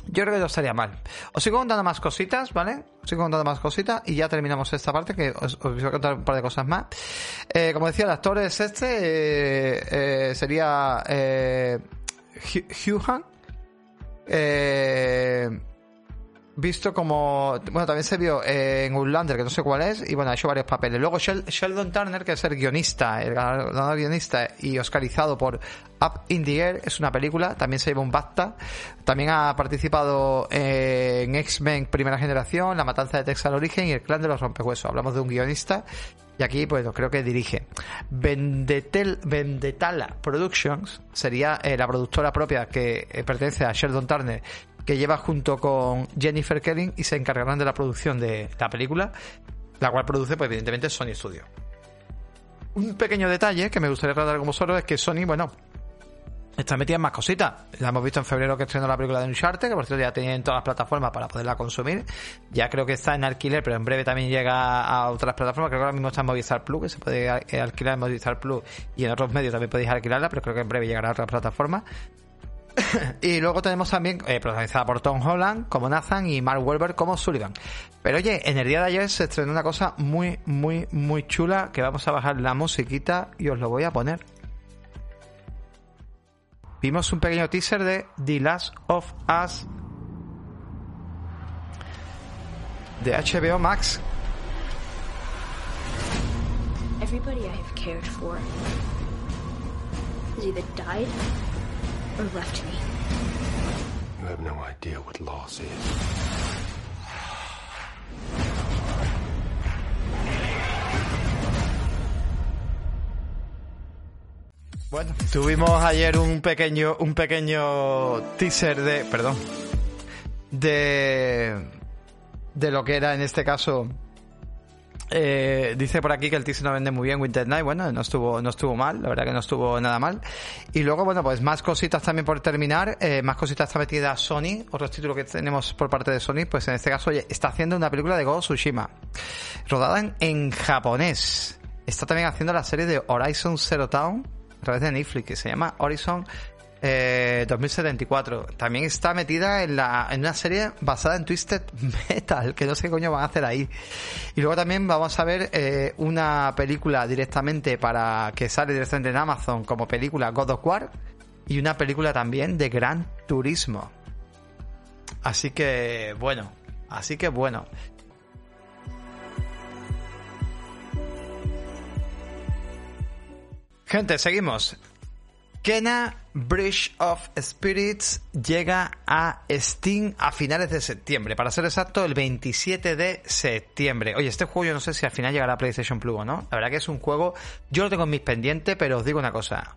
Speaker 1: Yo creo que no estaría mal. Os sigo contando más cositas, ¿vale? Os sigo contando más cositas y ya terminamos esta parte que os, voy a contar un par de cosas más. Eh, como decía, el actor es este, eh, eh, sería Hugh Han. Eh, visto como. Bueno, también se vio en Outlander, que no sé cuál es, y bueno, ha hecho varios papeles. Luego Sheldon Turner, que es el guionista, el ganador guionista y oscarizado por Up in the Air, es una película, también se lleva un BAFTA. También ha participado en X-Men Primera Generación, La Matanza de Texas al Origen y El Clan de los Rompehuesos. Hablamos de un guionista y aquí, pues creo que dirige. Vendetel, Vendetala Productions sería eh, la productora propia que eh, pertenece a Sheldon Turner que lleva junto con Jennifer Kelly y se encargarán de la producción de la película, la cual produce, pues evidentemente, Sony Studio. Un pequeño detalle que me gustaría tratar como solo es que Sony, bueno, está metida en más cositas. La hemos visto en febrero que estrenó la película de Uncharted, que por cierto ya tenía en todas las plataformas para poderla consumir. Ya creo que está en alquiler, pero en breve también llega a otras plataformas. Creo que ahora mismo está en Movistar Plus, que se puede alquilar en Movistar Plus y en otros medios también podéis alquilarla, pero creo que en breve llegará a otras plataformas. y luego tenemos también, eh, protagonizada por Tom Holland como Nathan y Mark Wahlberg como Sullivan. Pero oye, en el día de ayer se estrenó una cosa muy, muy, muy chula que vamos a bajar la musiquita y os lo voy a poner. Vimos un pequeño teaser de The Last of Us de HBO Max. Everybody I have cared for has either died or left me. You have no idea what loss is. Bueno, tuvimos ayer un pequeño, un pequeño teaser de, perdón, de, de lo que era en este caso eh, dice por aquí que el teaser no vende muy bien Winter Night. Bueno, no estuvo, no estuvo mal, la verdad que no estuvo nada mal. Y luego, bueno, pues más cositas también por terminar. Eh, más cositas está metida Sony. Otro título que tenemos por parte de Sony, pues en este caso, está haciendo una película de Go Tsushima. Rodada en, en japonés. Está también haciendo la serie de Horizon Zero Town a través de Netflix, que se llama Horizon 2074. Eh, También está metida en, la, en una serie basada en Twisted Metal, que no sé qué coño van a hacer ahí. Y luego también vamos a ver eh, una película directamente para que sale directamente en Amazon como película God of War y una película también de Gran Turismo. Así que bueno, así que bueno. Gente, seguimos. Kena Bridge of Spirits llega a Steam a finales de septiembre. Para ser exacto, el 27 de septiembre. Oye, este juego yo no sé si al final llegará a PlayStation Plus o no. La verdad que es un juego, yo lo tengo en mis pendientes, pero os digo una cosa.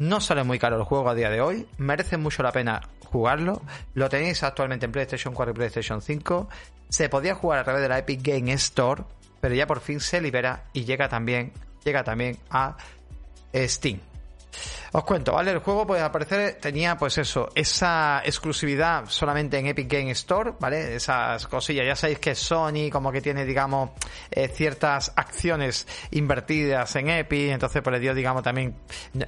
Speaker 1: No sale muy caro el juego a día de hoy. Merece mucho la pena jugarlo. Lo tenéis actualmente en PlayStation 4 y PlayStation 5. Se podía jugar a través de la Epic Game Store, pero ya por fin se libera y llega también, llega también a Steam. Os cuento, ¿vale? El juego, pues al parecer tenía, pues eso, esa exclusividad solamente en Epic Game Store, ¿vale? Esas cosillas. Ya sabéis que Sony como que tiene, digamos, eh, ciertas acciones invertidas en Epic, entonces pues le dio, digamos, también,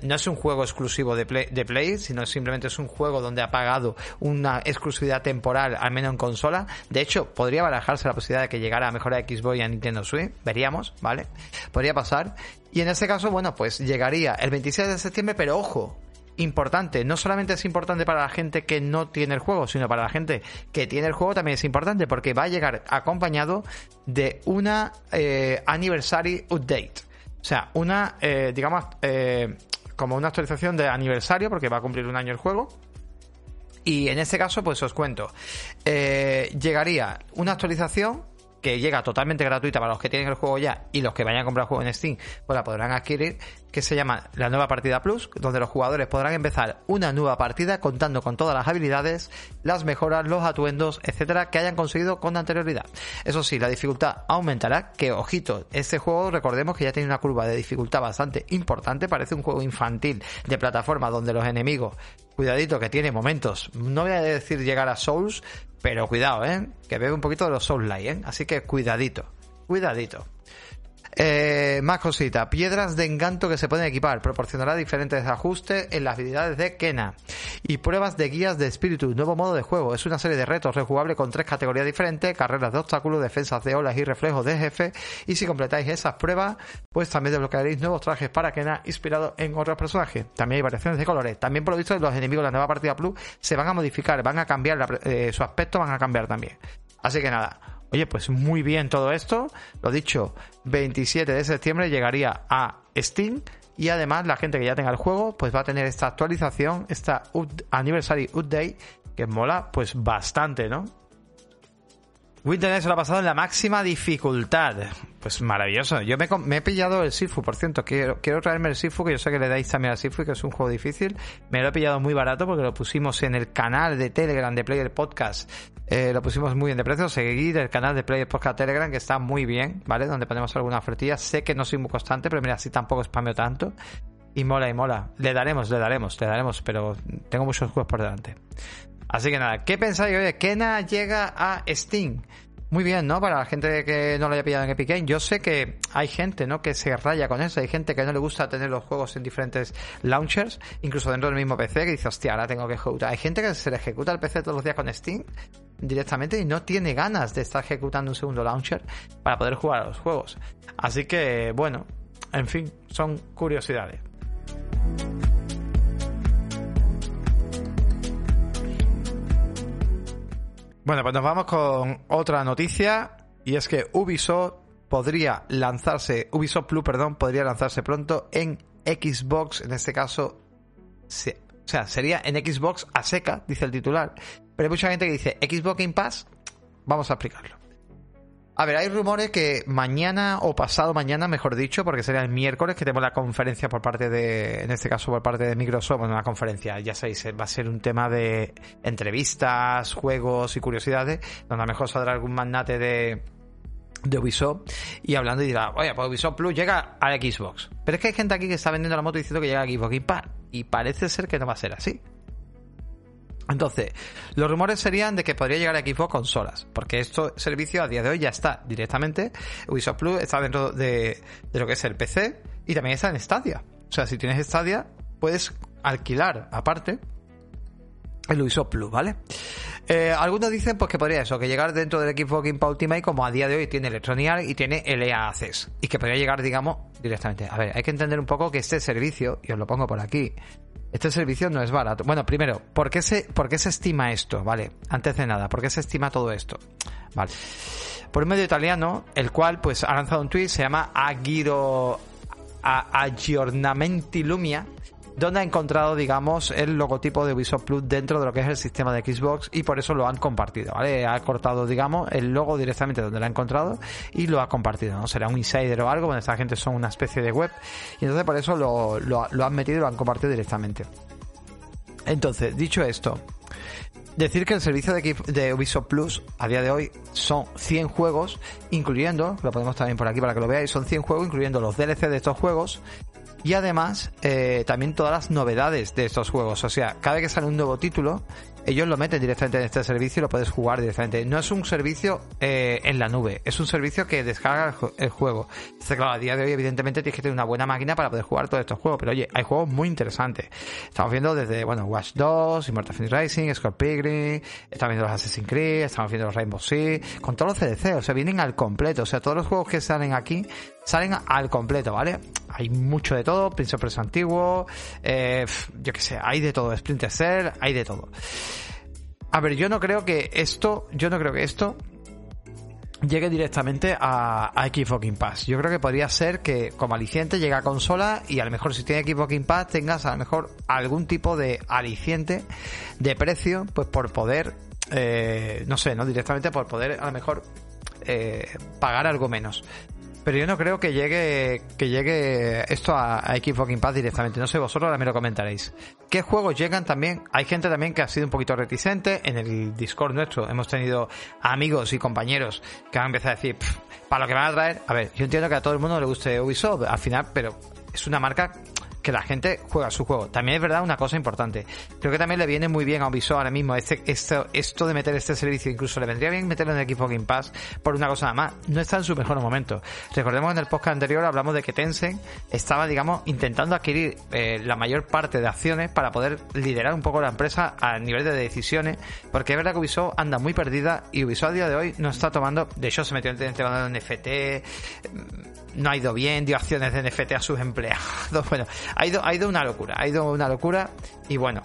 Speaker 1: no es un juego exclusivo de Play, sino simplemente es un juego donde ha pagado una exclusividad temporal, al menos en consola. De hecho, podría barajarse la posibilidad de que llegara a mejor a Xbox y a Nintendo Switch, veríamos, ¿vale? Podría pasar. Y en ese caso, bueno, pues llegaría el 26 de septiembre, pero ojo, importante, no solamente es importante para la gente que no tiene el juego, sino para la gente que tiene el juego también es importante porque va a llegar acompañado de una eh, anniversary update. O sea, una, eh, digamos, eh, como una actualización de aniversario porque va a cumplir un año el juego. Y en este caso, pues os cuento, llegaría una actualización que llega totalmente gratuita para los que tienen el juego ya y los que vayan a comprar el juego en Steam, pues la podrán adquirir, que se llama la nueva partida Plus, donde los jugadores podrán empezar una nueva partida contando con todas las habilidades, las mejoras, los atuendos, etcétera, que hayan conseguido con anterioridad. Eso sí, la dificultad aumentará, que ojito, este juego recordemos que ya tiene una curva de dificultad bastante importante, parece un juego infantil de plataforma donde los enemigos, cuidadito que tiene momentos, no voy a decir llegar a Souls, pero cuidado, ¿eh? Que veo un poquito de los Souls-like, ¿eh? Así que cuidadito, cuidadito. Eh, más cosita, piedras de encanto que se pueden equipar, proporcionará diferentes ajustes en las habilidades de Kena. Y pruebas de guías de espíritu, nuevo modo de juego. Es una serie de retos rejugable con tres categorías diferentes, carreras de obstáculos, defensas de olas y reflejos de jefe. Y si completáis esas pruebas, pues también desbloquearéis nuevos trajes para Kena inspirados en otros personajes. También hay variaciones de colores. También por lo visto los enemigos de la nueva partida Plus se van a modificar, van a cambiar eh, su aspecto, van a cambiar también. Así que nada, Oye, pues muy bien todo esto. Lo dicho, 27 de septiembre llegaría a Steam y además la gente que ya tenga el juego pues va a tener esta actualización, esta Anniversary Update que mola pues bastante, ¿no? Winter se lo ha pasado en la máxima dificultad. Pues maravilloso. Yo me, he pillado el Sifu, por cierto. Quiero, quiero traerme el Sifu, que yo sé que le dais también al Sifu y que es un juego difícil. Me lo he pillado muy barato porque lo pusimos en el canal de Telegram de Player Podcast. Eh, lo pusimos muy bien de precio. Seguid el canal de Player Podcast Telegram, que está muy bien, ¿vale? Donde ponemos alguna ofertilla. Sé que no soy muy constante, pero mira, así tampoco spameo tanto. Y mola y mola. Le daremos, le daremos, le daremos, pero tengo muchos juegos por delante. Así que nada, ¿qué pensáis? Oye, Kena llega a Steam. muy bien, ¿no? Para la gente que no lo haya pillado en Epic. Yo sé que hay gente, ¿no? Que se raya con eso. Hay gente que no le gusta tener los juegos en diferentes launchers, incluso dentro del mismo PC, que dice, hostia, ahora tengo que ejecutar. Hay gente que se le ejecuta el PC todos los días con Steam directamente y no tiene ganas de estar ejecutando un segundo launcher para poder jugar a los juegos. Así que, bueno, en fin, son curiosidades. Bueno, pues nos vamos con otra noticia y es que Ubisoft podría lanzarse, Ubisoft Plus, perdón, podría lanzarse pronto en Xbox, en este caso, o sea, sería en Xbox a seca, dice el titular, pero hay mucha gente que dice Xbox Game vamos a explicarlo. A ver, hay rumores que mañana o pasado mañana, mejor dicho, porque sería el miércoles que tenemos la conferencia por parte de, en este caso por parte de Microsoft, bueno, una conferencia, ya sabéis, va a ser un tema de entrevistas, juegos y curiosidades, donde a lo mejor saldrá algún magnate de, de Ubisoft y hablando y dirá, oye, pues Ubisoft Plus llega a Xbox. Pero es que hay gente aquí que está vendiendo la moto diciendo que llega a Xbox Pass y parece ser que no va a ser así. Entonces, los rumores serían de que podría llegar a Xbox consolas, porque este servicio a día de hoy ya está directamente. Ubisoft Plus está dentro de, lo que es el PC y también está en Stadia. O sea, si tienes Stadia, puedes alquilar aparte el Ubisoft Plus, ¿vale? Eh, algunos dicen pues que podría eso, que llegar dentro del Xbox Game Ultimate como a día de hoy tiene Electronic y tiene LA y que podría llegar, digamos, directamente. A ver, hay que entender un poco que este servicio, y os lo pongo por aquí, este servicio no es barato. Bueno, primero, ¿por qué se, por qué se estima esto? Vale, antes de nada, ¿por qué se estima todo esto? Vale. Por un medio italiano, el cual pues ha lanzado un tweet, se llama Agiro Aggiornamenti Lumia, donde ha encontrado, digamos, el logotipo de Ubisoft Plus dentro de lo que es el sistema de Xbox y por eso lo han compartido. Ha cortado, digamos, el logo directamente donde lo ha encontrado y lo ha compartido, ¿no? Será un insider o algo, bueno, esta gente son una especie de web y entonces por eso lo, lo han metido y lo han compartido directamente. Entonces, dicho esto, Decir que el servicio de, de, Ubisoft Plus a día de hoy son 100 juegos, incluyendo, lo ponemos también por aquí para que lo veáis, son 100 juegos, incluyendo los DLC de estos juegos y además eh, también todas las novedades de estos juegos. O sea, cada vez que sale un nuevo título, ellos lo meten directamente en este servicio y lo puedes jugar directamente. No es un servicio eh, en la nube, es un servicio que descarga el, juego. Claro, a día de hoy, evidentemente, tienes que tener una buena máquina para poder jugar todos estos juegos. Pero oye, hay juegos muy interesantes. Estamos viendo desde, bueno, Watch 2, Immortal Phoenix Racing, Scorpion, estamos viendo los Assassin's Creed, estamos viendo los Rainbow Six, con todos los CDC, o sea, vienen al completo. O sea, todos los juegos que salen aquí salen al completo, ¿vale? Hay mucho de todo, Prince of Persia antiguo, eh, yo qué sé, hay de todo, Splinter Cell, hay de todo. A ver, yo no creo que esto, yo no creo que esto llegue directamente a, a Xbox Game Pass. Yo creo que podría ser que como aliciente llegue a consola y a lo mejor si tiene Xbox Game Pass tengas a lo mejor algún tipo de aliciente de precio, pues por poder, eh, no sé, no directamente por poder a lo mejor eh, pagar algo menos. Pero yo no creo que llegue que llegue esto a, Xbox Game directamente. No sé, vosotros ahora me lo comentaréis. ¿Qué juegos llegan también? Hay gente también que ha sido un poquito reticente. En el Discord nuestro hemos tenido amigos y compañeros que han empezado a decir, para lo que van a traer... A ver, yo entiendo que a todo el mundo le guste Ubisoft al final, pero es una marca que la gente juega su juego. También es verdad una cosa importante. Creo que también le viene muy bien a Ubisoft ahora mismo este, esto, esto de meter este servicio. Incluso le vendría bien meterlo en el equipo Game Pass por una cosa nada más. No está en su mejor momento. Recordemos en el podcast anterior hablamos de que Tencent estaba, digamos, intentando adquirir eh, la mayor parte de acciones para poder liderar un poco la empresa a nivel de decisiones. Porque es verdad que Ubisoft anda muy perdida y Ubisoft a día de hoy no está tomando. De hecho, se metió en el tema de NFT no ha ido bien, dio acciones de NFT a sus empleados. Bueno, ha ido, ha ido una locura, ha ido una locura y bueno.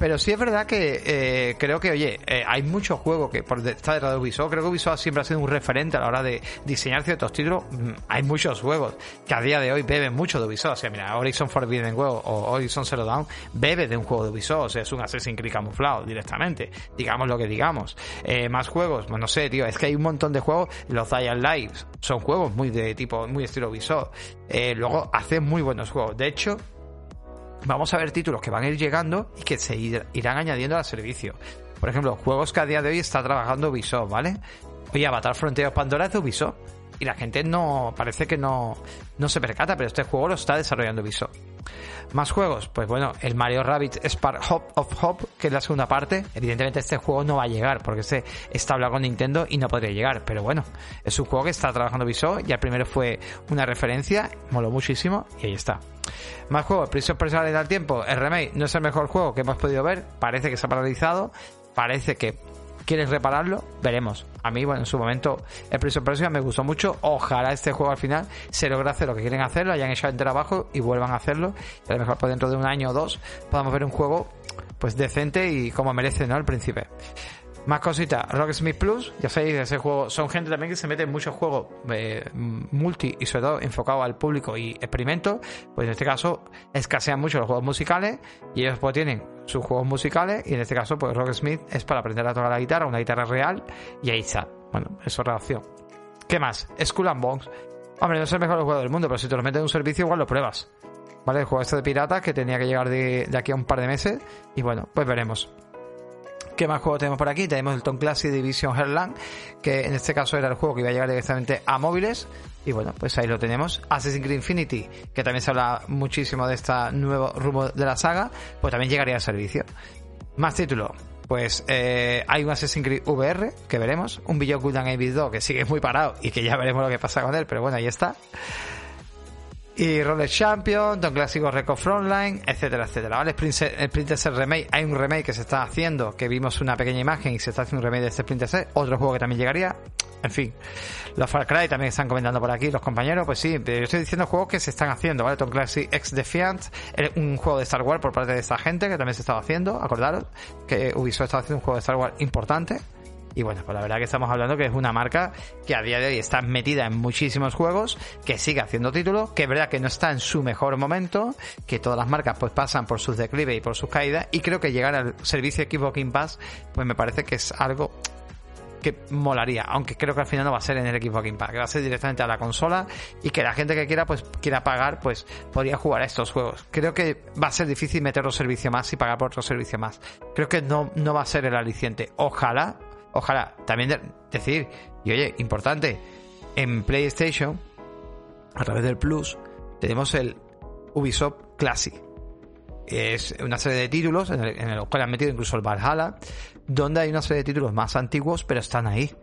Speaker 1: Pero sí es verdad que eh, creo que, oye, eh, hay muchos juegos que por detrás de Ubisoft, creo que Ubisoft siempre ha sido un referente a la hora de diseñar ciertos títulos. Mm, hay muchos juegos que a día de hoy beben mucho de Ubisoft. O sea, mira, Horizon Forbidden West o Horizon Zero Dawn bebe de un juego de Ubisoft. O sea, es un Assassin's Creed camuflado directamente. Digamos lo que digamos. Eh, más juegos, pues no sé, tío, es que hay un montón de juegos. Los Dying Lives son juegos muy de tipo, muy estilo Ubisoft. luego hacen muy buenos juegos. De hecho, vamos a ver títulos que van a ir llegando y que se irán añadiendo al servicio. Por ejemplo, juegos que a día de hoy está trabajando Ubisoft, ¿vale? Oye, Avatar Frontiers Pandora es de Ubisoft. Y la gente no, parece que no, no se percata, pero este juego lo está desarrollando Ubisoft. Más juegos, pues bueno, el Mario Rabbit Spark Hop of Hop, que es la segunda parte. Evidentemente este juego no va a llegar porque este está hablado con Nintendo y no podría llegar. Pero bueno, es un juego que está trabajando Viso. Ya el primero fue una referencia, moló muchísimo y ahí está. Más juegos, Prison Personal al tiempo. El remake no es el mejor juego que hemos podido ver. Parece que se ha paralizado. Parece que quieres repararlo, veremos. A mí, bueno, en su momento el Prison Personal me gustó mucho. Ojalá este juego al final se logre hacer lo que quieren hacer, lo hayan echado entero abajo y vuelvan a hacerlo. Y a lo mejor dentro de un año o dos podamos ver un juego pues decente y como merece, ¿no? El príncipe. Más cositas, Rocksmith Plus, ya sabéis, ese juego, son gente también que se mete en muchos juegos eh, multi y sobre todo enfocado al público y experimento, pues en este caso escasean mucho los juegos musicales y ellos pues tienen sus juegos musicales y en este caso pues Rocksmith es para aprender a tocar la guitarra, una guitarra real y ahí está. Bueno, eso es relación. ¿Qué más? Skull and Bones. Hombre, no es el mejor juego del mundo, pero si te lo metes en un servicio igual lo pruebas. ¿Vale? El juego este de piratas que tenía que llegar de, de aquí a un par de meses y bueno, pues veremos. ¿Qué más juegos tenemos por aquí? Tenemos el Tom Classic Division Heartland, que en este caso era el juego que iba a llegar directamente a móviles. Y bueno, pues ahí lo tenemos. Assassin's Creed Infinity, que también se habla muchísimo de este nuevo rumbo de la saga, pues también llegaría al servicio. Más títulos. Pues eh, hay un Assassin's Creed VR, que veremos. Un Beyond Good and 2, que sigue muy parado y que ya veremos lo que pasa con él, pero bueno, ahí está y Roller Champion, Don Clásico Record Frontline, etcétera, etcétera, ¿vale? Splinter Cell Remake, hay un remake que se está haciendo, que vimos una pequeña imagen y se está haciendo un remake de este Splinter Cell, otro juego que también llegaría, en fin. Los Far Cry también están comentando por aquí los compañeros, pues sí, yo estoy diciendo juegos que se están haciendo, ¿vale? Tom Clancy X Defiant, un juego de Star Wars por parte de esta gente que también se estaba haciendo, acordaros, que Ubisoft estaba haciendo un juego de Star Wars importante, y bueno, pues la verdad que estamos hablando que es una marca que a día de hoy está metida en muchísimos juegos, que sigue haciendo títulos, que es verdad que no está en su mejor momento, que todas las marcas pues pasan por sus declives y por sus caídas, y creo que llegar al servicio Xbox Game Pass, pues me parece que es algo que molaría, aunque creo que al final no va a ser en el Xbox Game Pass, que va a ser directamente a la consola y que la gente que quiera pues quiera pagar pues podría jugar a estos juegos. Creo que va a ser difícil meter otro servicio más y pagar por otro servicio más. Creo que no, no va a ser el aliciente. Ojalá Ojalá, también decir, y oye, importante, en PlayStation, a través del Plus, tenemos el Ubisoft Classic. Es una serie de títulos en el, en el cual han metido incluso el Valhalla, donde hay una serie de títulos más antiguos, pero están ahí.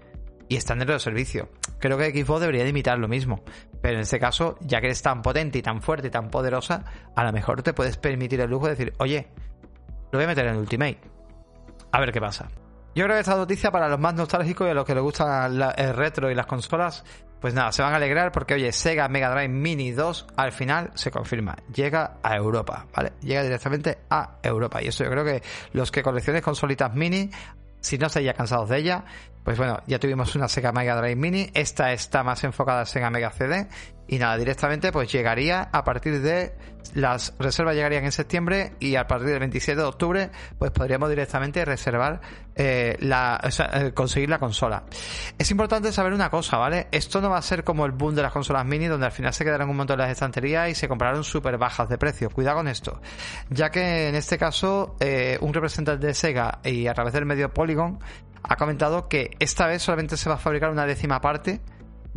Speaker 1: Y están dentro del servicio. Creo que Xbox debería de imitar lo mismo. Pero en este caso, ya que eres tan potente y tan fuerte y tan poderosa, a lo mejor te puedes permitir el lujo de decir, oye, lo voy a meter en Ultimate. A ver qué pasa. Yo creo que esta noticia para los más nostálgicos y a los que les gusta el retro y las consolas, pues nada, se van a alegrar porque oye, Sega Mega Drive Mini 2 al final se confirma, llega a Europa, ¿vale? Llega directamente a Europa. Y eso yo creo que los que coleccionen consolitas mini, si no estáis ya cansados de ella, pues bueno, ya tuvimos una Sega Mega Drive Mini, esta está más enfocada a Sega Mega CD y nada, directamente pues llegaría a partir de las reservas llegarían en septiembre y a partir del 27 de octubre pues podríamos directamente reservar eh, la eh, conseguir la consola. Es importante saber una cosa, ¿vale? Esto no va a ser como el boom de las consolas mini donde al final se quedarán un montón de las estanterías y se compraron súper bajas de precio. Cuidado con esto, ya que en este caso eh, un representante de Sega y a través del medio Polygon ha comentado que esta vez solamente se va a fabricar una décima parte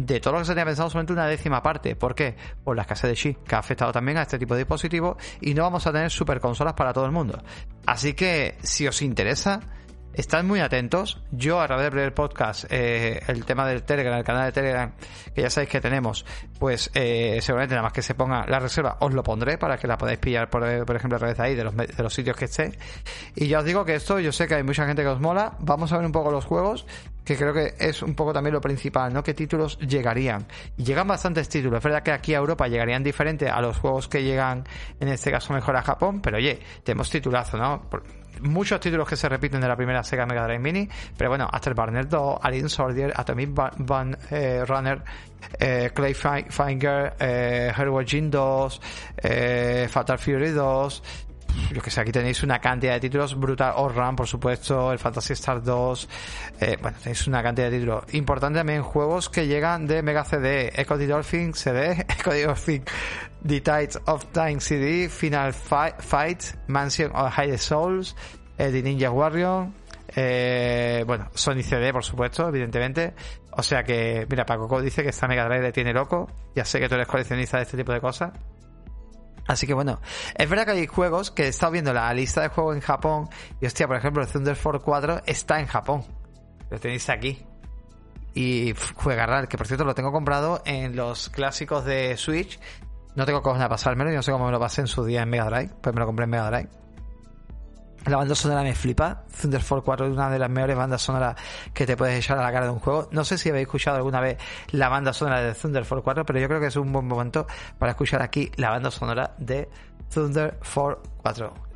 Speaker 1: de todo lo que se tenía pensado solamente una décima parte. ¿Por qué? Por la escasez de chip, que ha afectado también a este tipo de dispositivos y no vamos a tener super consolas para todo el mundo. Así que, si os interesa, Estad muy atentos. Yo a través del podcast, eh, el tema del Telegram, el canal de Telegram, que ya sabéis que tenemos, pues eh, seguramente nada más que se ponga la reserva, os lo pondré para que la podáis pillar, por, por ejemplo, a través de ahí, de los, de los sitios que esté. Y ya os digo que esto, yo sé que hay mucha gente que os mola. Vamos a ver un poco los juegos, que creo que es un poco también lo principal, ¿no? ¿Qué títulos llegarían? Y llegan bastantes títulos. Es verdad que aquí a Europa llegarían diferente a los juegos que llegan, en este caso mejor a Japón, pero oye, tenemos titulazo, ¿no? Muchos títulos que se repiten de la primera Sega Mega Drive Mini, pero bueno, Afterburner 2, Alien Soldier, Atomic Van, eh, Runner, eh, Clay Finger, eh, Hero 2, eh, Fatal Fury 2, yo que sé, aquí tenéis una cantidad de títulos brutal, Run por supuesto, el Fantasy Star 2, eh, bueno, tenéis una cantidad de títulos. Importante también juegos que llegan de Mega CD, Echo the Dolphin CD, Echo the Dolphin, The Tides of Time CD, Final Fight, Mansion of High Souls, eh, The Ninja Warrior, eh, bueno, Sony CD, por supuesto, evidentemente. O sea que, mira, Paco dice que esta Mega Drive le tiene loco. Ya sé que tú eres coleccionista de este tipo de cosas. Así que bueno, es verdad que hay juegos que he estado viendo la lista de juegos en Japón y hostia, por ejemplo, el Thunder Force 4 está en Japón. Lo tenéis aquí. Y juega raro, que por cierto lo tengo comprado en los clásicos de Switch. No tengo cómo pasármelo, yo no sé cómo me lo pasé en su día en Mega Drive, pues me lo compré en Mega Drive. La banda sonora me flipa. Thunder Force 4 es una de las mejores bandas sonoras que te puedes echar a la cara de un juego. No sé si habéis escuchado alguna vez la banda sonora de Thunder Force 4, pero yo creo que es un buen momento para escuchar aquí la banda sonora de Thunder Force 4.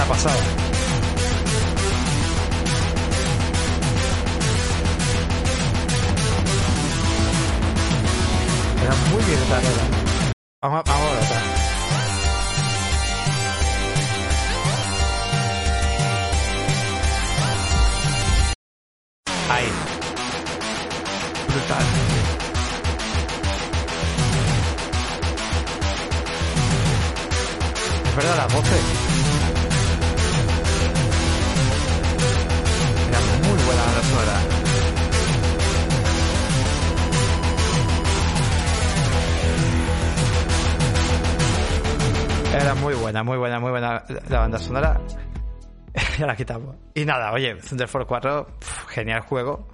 Speaker 1: ha pasado. Muy bien esta Vamos, vamos muy buena, muy buena la banda sonora. ya la quitamos. Y nada, oye, Thunder Force 4, genial juego.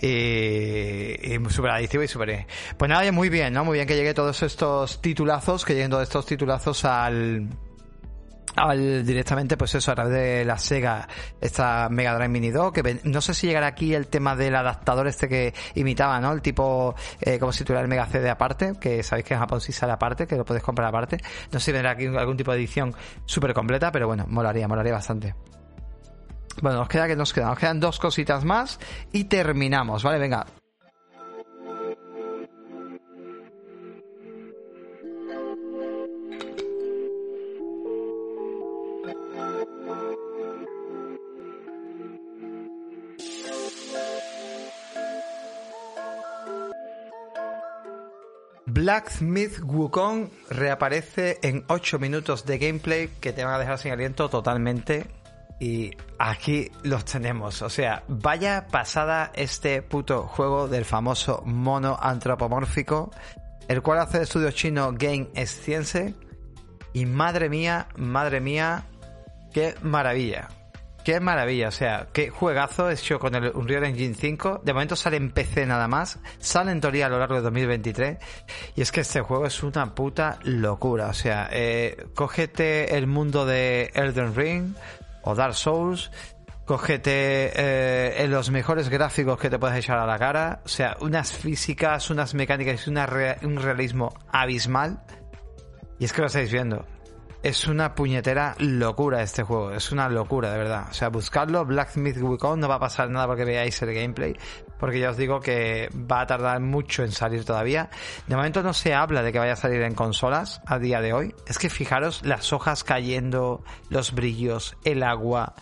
Speaker 1: Y, y súper adictivo y súper... Pues nada, muy bien, ¿no? Muy bien que llegue todos estos titulazos, que lleguen todos estos titulazos al directamente, pues eso, a través de la Sega, esta Mega Drive Mini 2, que no sé si llegará aquí el tema del adaptador este que imitaba, ¿no? El tipo, eh, como si tuviera el Mega CD aparte, que sabéis que en Japón sí sale aparte, que lo podéis comprar aparte. No sé si vendrá aquí algún tipo de edición súper completa, pero bueno, molaría, molaría bastante. Bueno, nos queda que nos quedan, nos quedan dos cositas más y terminamos, ¿vale? Venga, Blacksmith Wukong reaparece en 8 minutos de gameplay que te van a dejar sin aliento totalmente. Y aquí los tenemos. O sea, vaya pasada este puto juego del famoso mono antropomórfico, el cual hace el estudio chino Game Science. Y madre mía, madre mía, qué maravilla. Qué maravilla, o sea, qué juegazo hecho con el Unreal Engine 5. De momento sale en PC nada más, sale en teoría a lo largo de 2023. Y es que este juego es una puta locura, o sea, eh, cógete el mundo de Elden Ring o Dark Souls, cógete eh, los mejores gráficos que te puedes echar a la cara, o sea, unas físicas, unas mecánicas y un realismo abismal. Y es que lo estáis viendo es una puñetera locura este juego, es una locura de verdad. O sea, buscarlo, Blacksmith Wukong, no va a pasar nada porque veáis el gameplay, porque ya os digo que va a tardar mucho en salir todavía. De momento no se habla de que vaya a salir en consolas a día de hoy. Es que fijaros las hojas cayendo, los brillos, el agua,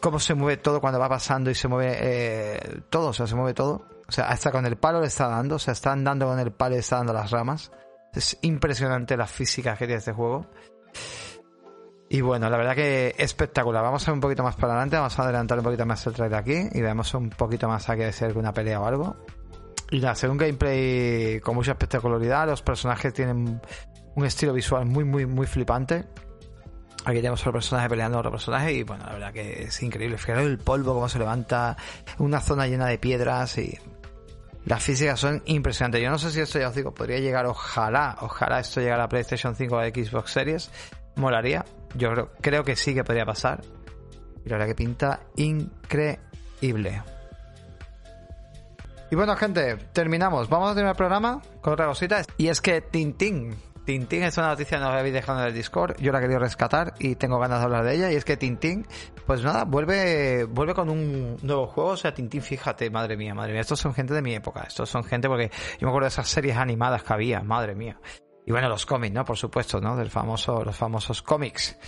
Speaker 1: cómo se mueve todo cuando va pasando y se mueve eh, todo, o sea, se mueve todo. O sea, hasta con el palo le está dando, o sea, está andando con el palo y está dando las ramas. Es impresionante la física que tiene este juego. Y bueno, la verdad que espectacular. Vamos a ir un poquito más para adelante, vamos a adelantar un poquito más el trailer aquí y vemos un poquito más aquí de ser una pelea o algo. Y nada, según gameplay con mucha espectacularidad, los personajes tienen un estilo visual muy, muy, muy flipante. Aquí tenemos a otro personaje peleando a otro personaje y bueno, la verdad que es increíble. Fijaros el polvo, cómo se levanta, una zona llena de piedras y las físicas son impresionantes. Yo no sé si esto ya os digo, podría llegar, ojalá, ojalá esto llegara a PlayStation 5 o Xbox Series. Molaría. Yo creo, creo que sí que podría pasar. Y la verdad que pinta increíble. Y bueno, gente, terminamos. Vamos a terminar el programa con otra cosita. Y es que Tintín Tintín es una noticia que nos habéis dejado en el Discord. Yo la querido rescatar y tengo ganas de hablar de ella. Y es que Tintín, pues nada, vuelve, vuelve con un nuevo juego. O sea, Tintín, fíjate, madre mía, madre mía. Estos son gente de mi época. Estos son gente porque yo me acuerdo de esas series animadas que había, madre mía. Y bueno, los cómics, ¿no? Por supuesto, ¿no? Del famoso, los famosos cómics.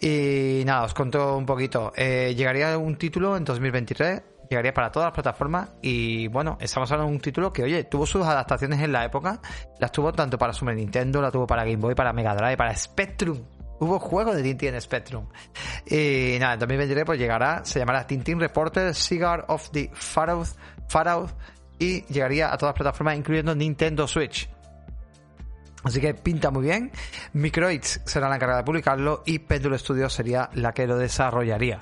Speaker 1: Y nada, os cuento un poquito. Eh, llegaría un título en 2023 llegaría para todas las plataformas y bueno, estamos hablando de un título que oye, tuvo sus adaptaciones en la época, las tuvo tanto para Super Nintendo, la tuvo para Game Boy, para Mega Drive, para Spectrum, Hubo juego de Tintín en Spectrum. Y nada, en 2023 pues llegará, se llamará Tintín Reporter Cigar of the Pharaoh, y llegaría a todas las plataformas, incluyendo Nintendo Switch. Así que pinta muy bien. Microids será la encargada de publicarlo y Pendulum Studios sería la que lo desarrollaría.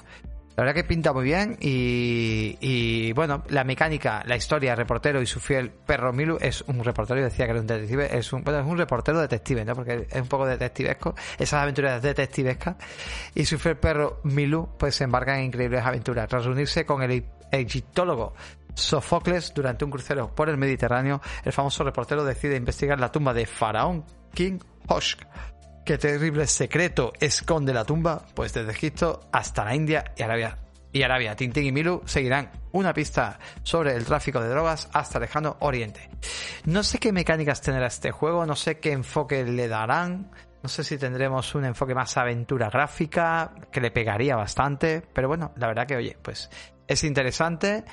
Speaker 1: La verdad que pinta muy bien y, bueno, la mecánica, la historia, el reportero y su fiel perro Milu es un reportero, decía que era un detective, es un, bueno, es un reportero detective, ¿no? Porque es un poco detectivesco, esas aventuras detectivescas y su fiel perro Milu pues se embarca en increíbles aventuras. Tras reunirse con el egiptólogo Sofocles durante un crucero por el Mediterráneo, el famoso reportero decide investigar la tumba de Faraón King Hoshk ¿Qué terrible secreto esconde la tumba? Pues desde Egipto hasta la India y Arabia. Y Arabia, Tintín y Milu seguirán una pista sobre el tráfico de drogas hasta lejano Oriente. No sé qué mecánicas tendrá este juego, no sé qué enfoque le darán, no sé si tendremos un enfoque más aventura gráfica, que le pegaría bastante, pero bueno, la verdad que oye, pues es interesante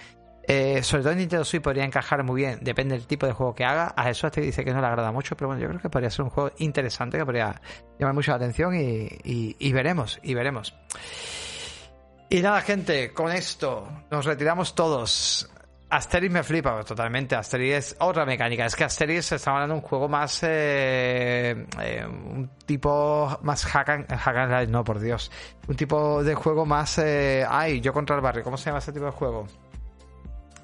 Speaker 1: eh, sobre todo en Nintendo Switch podría encajar muy bien, depende del tipo de juego que haga. A eso te dice que no le agrada mucho, pero bueno, yo creo que podría ser un juego interesante que podría llamar mucho la atención y, veremos, y veremos. Y nada, gente, con esto nos retiramos todos. Asterix me flipa totalmente. Asterix es otra mecánica. Es que Asterix está hablando de un juego más. Eh, eh, un tipo más hack and, No, por Dios. Un tipo de juego más. ay, yo contra el barrio. ¿Cómo se llama ese tipo de juego?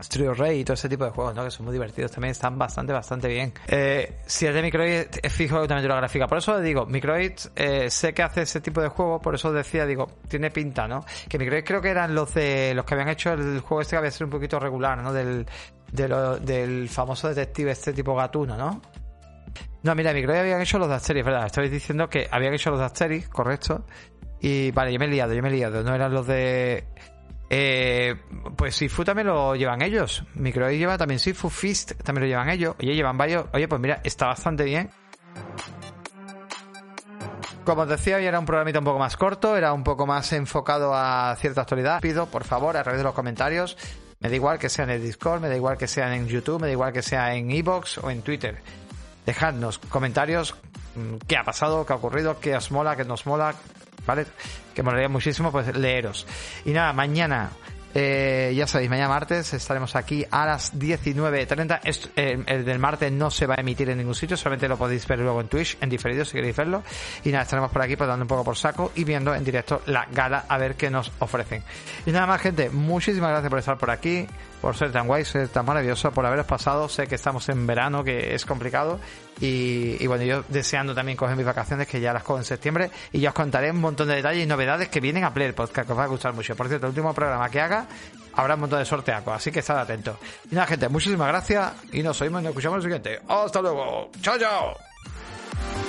Speaker 1: Studio Ray y todo ese tipo de juegos, ¿no? Que son muy divertidos también, están bastante, bastante bien. Eh, si es de Microid, es fijo también la gráfica. Por eso digo, Microid eh, sé que hace ese tipo de juego, por eso decía, digo, tiene pinta, ¿no? Que Microid creo que eran los de los que habían hecho el juego este que había sido un poquito regular, ¿no? Del, del famoso detective este tipo gatuno, ¿no? No, mira, Microid habían hecho los de Asterix, ¿verdad? Estabais diciendo que habían hecho los de Asterix, correcto. Y vale, yo me he liado, yo me he liado. No eran los de eh, pues Sifu también lo llevan ellos. Microid lleva también Sifu, Fist también lo llevan ellos. Oye, llevan varios. Oye, pues mira, está bastante bien. Como os decía, hoy era un programita un poco más corto, era un poco más enfocado a cierta actualidad. Pido, por favor, a través de los comentarios, me da igual que sea en el Discord, me da igual que sea en YouTube, me da igual que sea en Evox o en Twitter. Dejadnos comentarios, mm, qué ha pasado, qué ha ocurrido, qué os mola, qué nos mola, ¿vale? Que molaría muchísimo pues leeros. Y nada, mañana eh, ya sabéis, mañana martes estaremos aquí a las 19.30. Eh, el del martes no se va a emitir en ningún sitio, solamente lo podéis ver luego en Twitch, en diferido si queréis verlo. Y nada, estaremos por aquí pues dando un poco por saco y viendo en directo la gala a ver qué nos ofrecen. Y nada más, gente, muchísimas gracias por estar por aquí, por ser tan guay, ser tan maravilloso, por haberos pasado. Sé que estamos en verano, que es complicado. Y, bueno, yo deseando también coger mis vacaciones, que ya las cojo en septiembre, y ya os contaré un montón de detalles y novedades que vienen a Play Podcast, que os va a gustar mucho. Por cierto, el último programa que haga habrá un montón de sorteacos, así que estad atentos. Y nada, gente, muchísimas gracias y nos oímos y nos escuchamos en el siguiente. ¡Hasta luego! ¡Chao, chao!